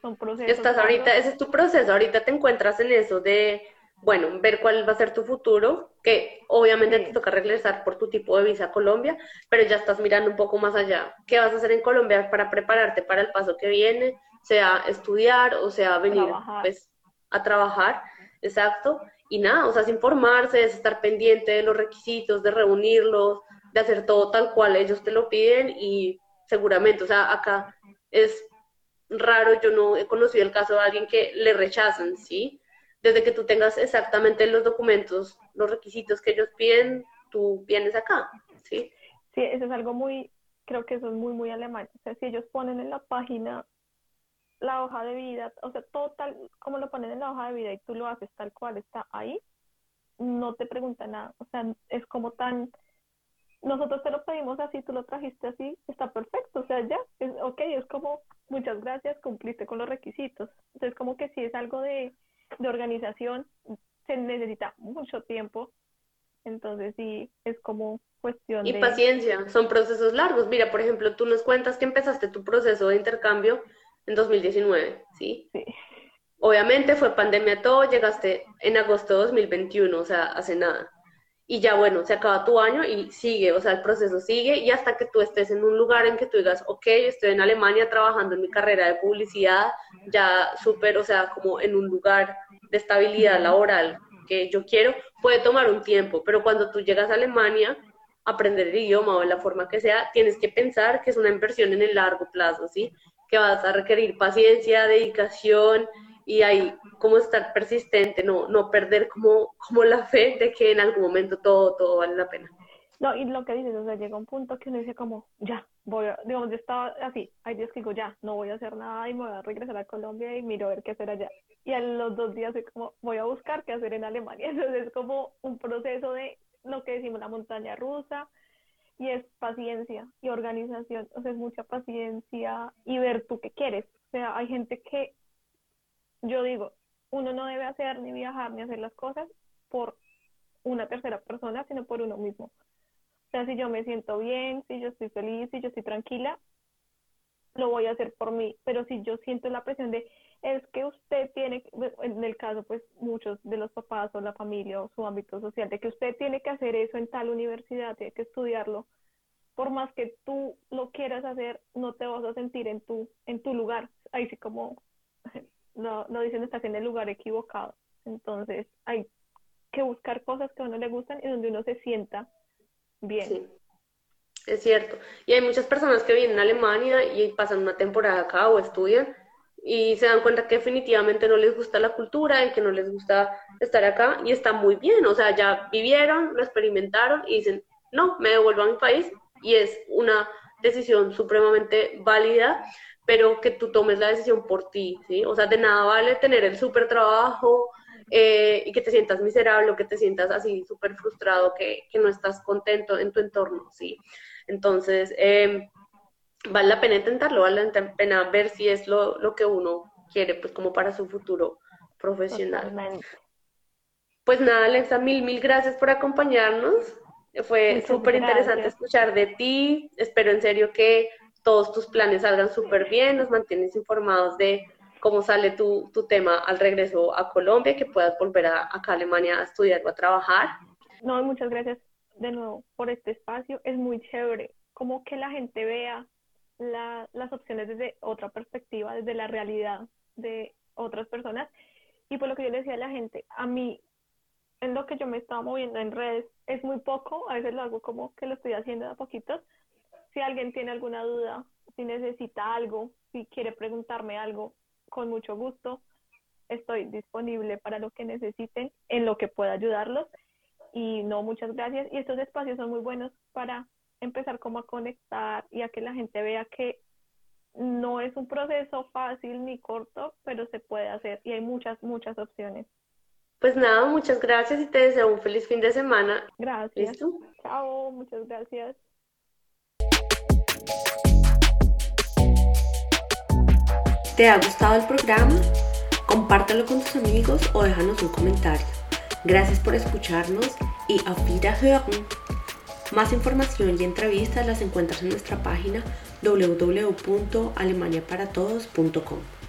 Speaker 2: son procesos.
Speaker 1: Estás ahorita, ese es tu proceso, ahorita te encuentras en eso de bueno, ver cuál va a ser tu futuro, que obviamente te toca regresar por tu tipo de visa a Colombia, pero ya estás mirando un poco más allá. ¿Qué vas a hacer en Colombia para prepararte para el paso que viene? Sea estudiar o sea venir pues a trabajar, exacto. Y nada, o sea, es informarse, es estar pendiente de los requisitos, de reunirlos, de hacer todo tal cual ellos te lo piden y seguramente, o sea, acá es raro, yo no he conocido el caso de alguien que le rechazan, ¿sí? Desde que tú tengas exactamente los documentos, los requisitos que ellos piden, tú vienes acá, ¿sí?
Speaker 2: Sí, eso es algo muy, creo que eso es muy, muy alemán. O sea, si ellos ponen en la página la hoja de vida, o sea, todo tal como lo ponen en la hoja de vida y tú lo haces tal cual está ahí, no te pregunta nada. O sea, es como tan, nosotros te lo pedimos así, tú lo trajiste así, está perfecto. O sea, ya, es ok, es como, muchas gracias, cumpliste con los requisitos. Entonces, como que sí es algo de de organización se necesita mucho tiempo, entonces sí, es como cuestión
Speaker 1: y paciencia, son procesos largos. Mira, por ejemplo, tú nos cuentas que empezaste tu proceso de intercambio en 2019, ¿sí?
Speaker 2: Sí.
Speaker 1: Obviamente fue pandemia todo, llegaste en agosto de 2021, o sea, hace nada. Y ya bueno, se acaba tu año y sigue, o sea, el proceso sigue y hasta que tú estés en un lugar en que tú digas, ok, estoy en Alemania trabajando en mi carrera de publicidad, ya súper, o sea, como en un lugar de estabilidad laboral que yo quiero, puede tomar un tiempo, pero cuando tú llegas a Alemania, aprender el idioma o de la forma que sea, tienes que pensar que es una inversión en el largo plazo, ¿sí? Que vas a requerir paciencia, dedicación y ahí como estar persistente, no, no perder como, como la fe de que en algún momento todo, todo vale la pena.
Speaker 2: No, y lo que dices, o sea, llega un punto que uno dice como, ya, voy a, digamos, yo estaba así, hay días que digo, ya, no voy a hacer nada y me voy a regresar a Colombia y miro a ver qué hacer allá. Y a los dos días soy como, voy a buscar qué hacer en Alemania. Entonces es como un proceso de lo que decimos la montaña rusa y es paciencia y organización, o sea, es mucha paciencia y ver tú qué quieres. O sea, hay gente que, yo digo, uno no debe hacer ni viajar ni hacer las cosas por una tercera persona, sino por uno mismo. O sea, si yo me siento bien, si yo estoy feliz, si yo estoy tranquila, lo voy a hacer por mí. Pero si yo siento la presión de, es que usted tiene, en el caso, pues muchos de los papás o la familia o su ámbito social, de que usted tiene que hacer eso en tal universidad, tiene que estudiarlo, por más que tú lo quieras hacer, no te vas a sentir en tu, en tu lugar. Ahí sí como lo, lo dicen, estás en el lugar equivocado. Entonces hay que buscar cosas que a uno le gustan y donde uno se sienta bien. Sí,
Speaker 1: es cierto. Y hay muchas personas que vienen a Alemania y pasan una temporada acá o estudian y se dan cuenta que definitivamente no les gusta la cultura y que no les gusta estar acá y está muy bien, o sea, ya vivieron, lo experimentaron y dicen, no, me devuelvo a mi país y es una decisión supremamente válida, pero que tú tomes la decisión por ti, ¿sí? O sea, de nada vale tener el súper trabajo, eh, y que te sientas miserable o que te sientas así súper frustrado, que, que, no estás contento en tu entorno, ¿sí? Entonces, eh, vale la pena intentarlo, vale la pena ver si es lo, lo que uno quiere, pues como para su futuro profesional. Pues nada, Alexa, mil, mil gracias por acompañarnos. Fue súper interesante escuchar de ti. Espero en serio que todos tus planes salgan súper bien, nos mantienes informados de cómo sale tu, tu, tema al regreso a Colombia, que puedas volver a, acá a Alemania a estudiar o a trabajar.
Speaker 2: No, muchas gracias de nuevo por este espacio. Es muy chévere como que la gente vea la, las opciones desde otra perspectiva, desde la realidad de otras personas. Y por lo que yo le decía a la gente, a mí, en lo que yo me estaba moviendo en redes, es muy poco, a veces lo hago como que lo estoy haciendo de a poquitos. Si alguien tiene alguna duda, si necesita algo, si quiere preguntarme algo, con mucho gusto estoy disponible para lo que necesiten, en lo que pueda ayudarlos. Y no, muchas gracias. Y estos espacios son muy buenos para empezar como a conectar y a que la gente vea que no es un proceso fácil ni corto, pero se puede hacer y hay muchas, muchas opciones.
Speaker 3: Pues nada, muchas gracias y te deseo un feliz fin de semana.
Speaker 2: Gracias. Chao, muchas gracias.
Speaker 1: ¿Te ha gustado el programa? Compártelo con tus amigos o déjanos un comentario. Gracias por escucharnos y auf Wiederhören. Más información y entrevistas las encuentras en nuestra página www.alemaniaparatodos.com.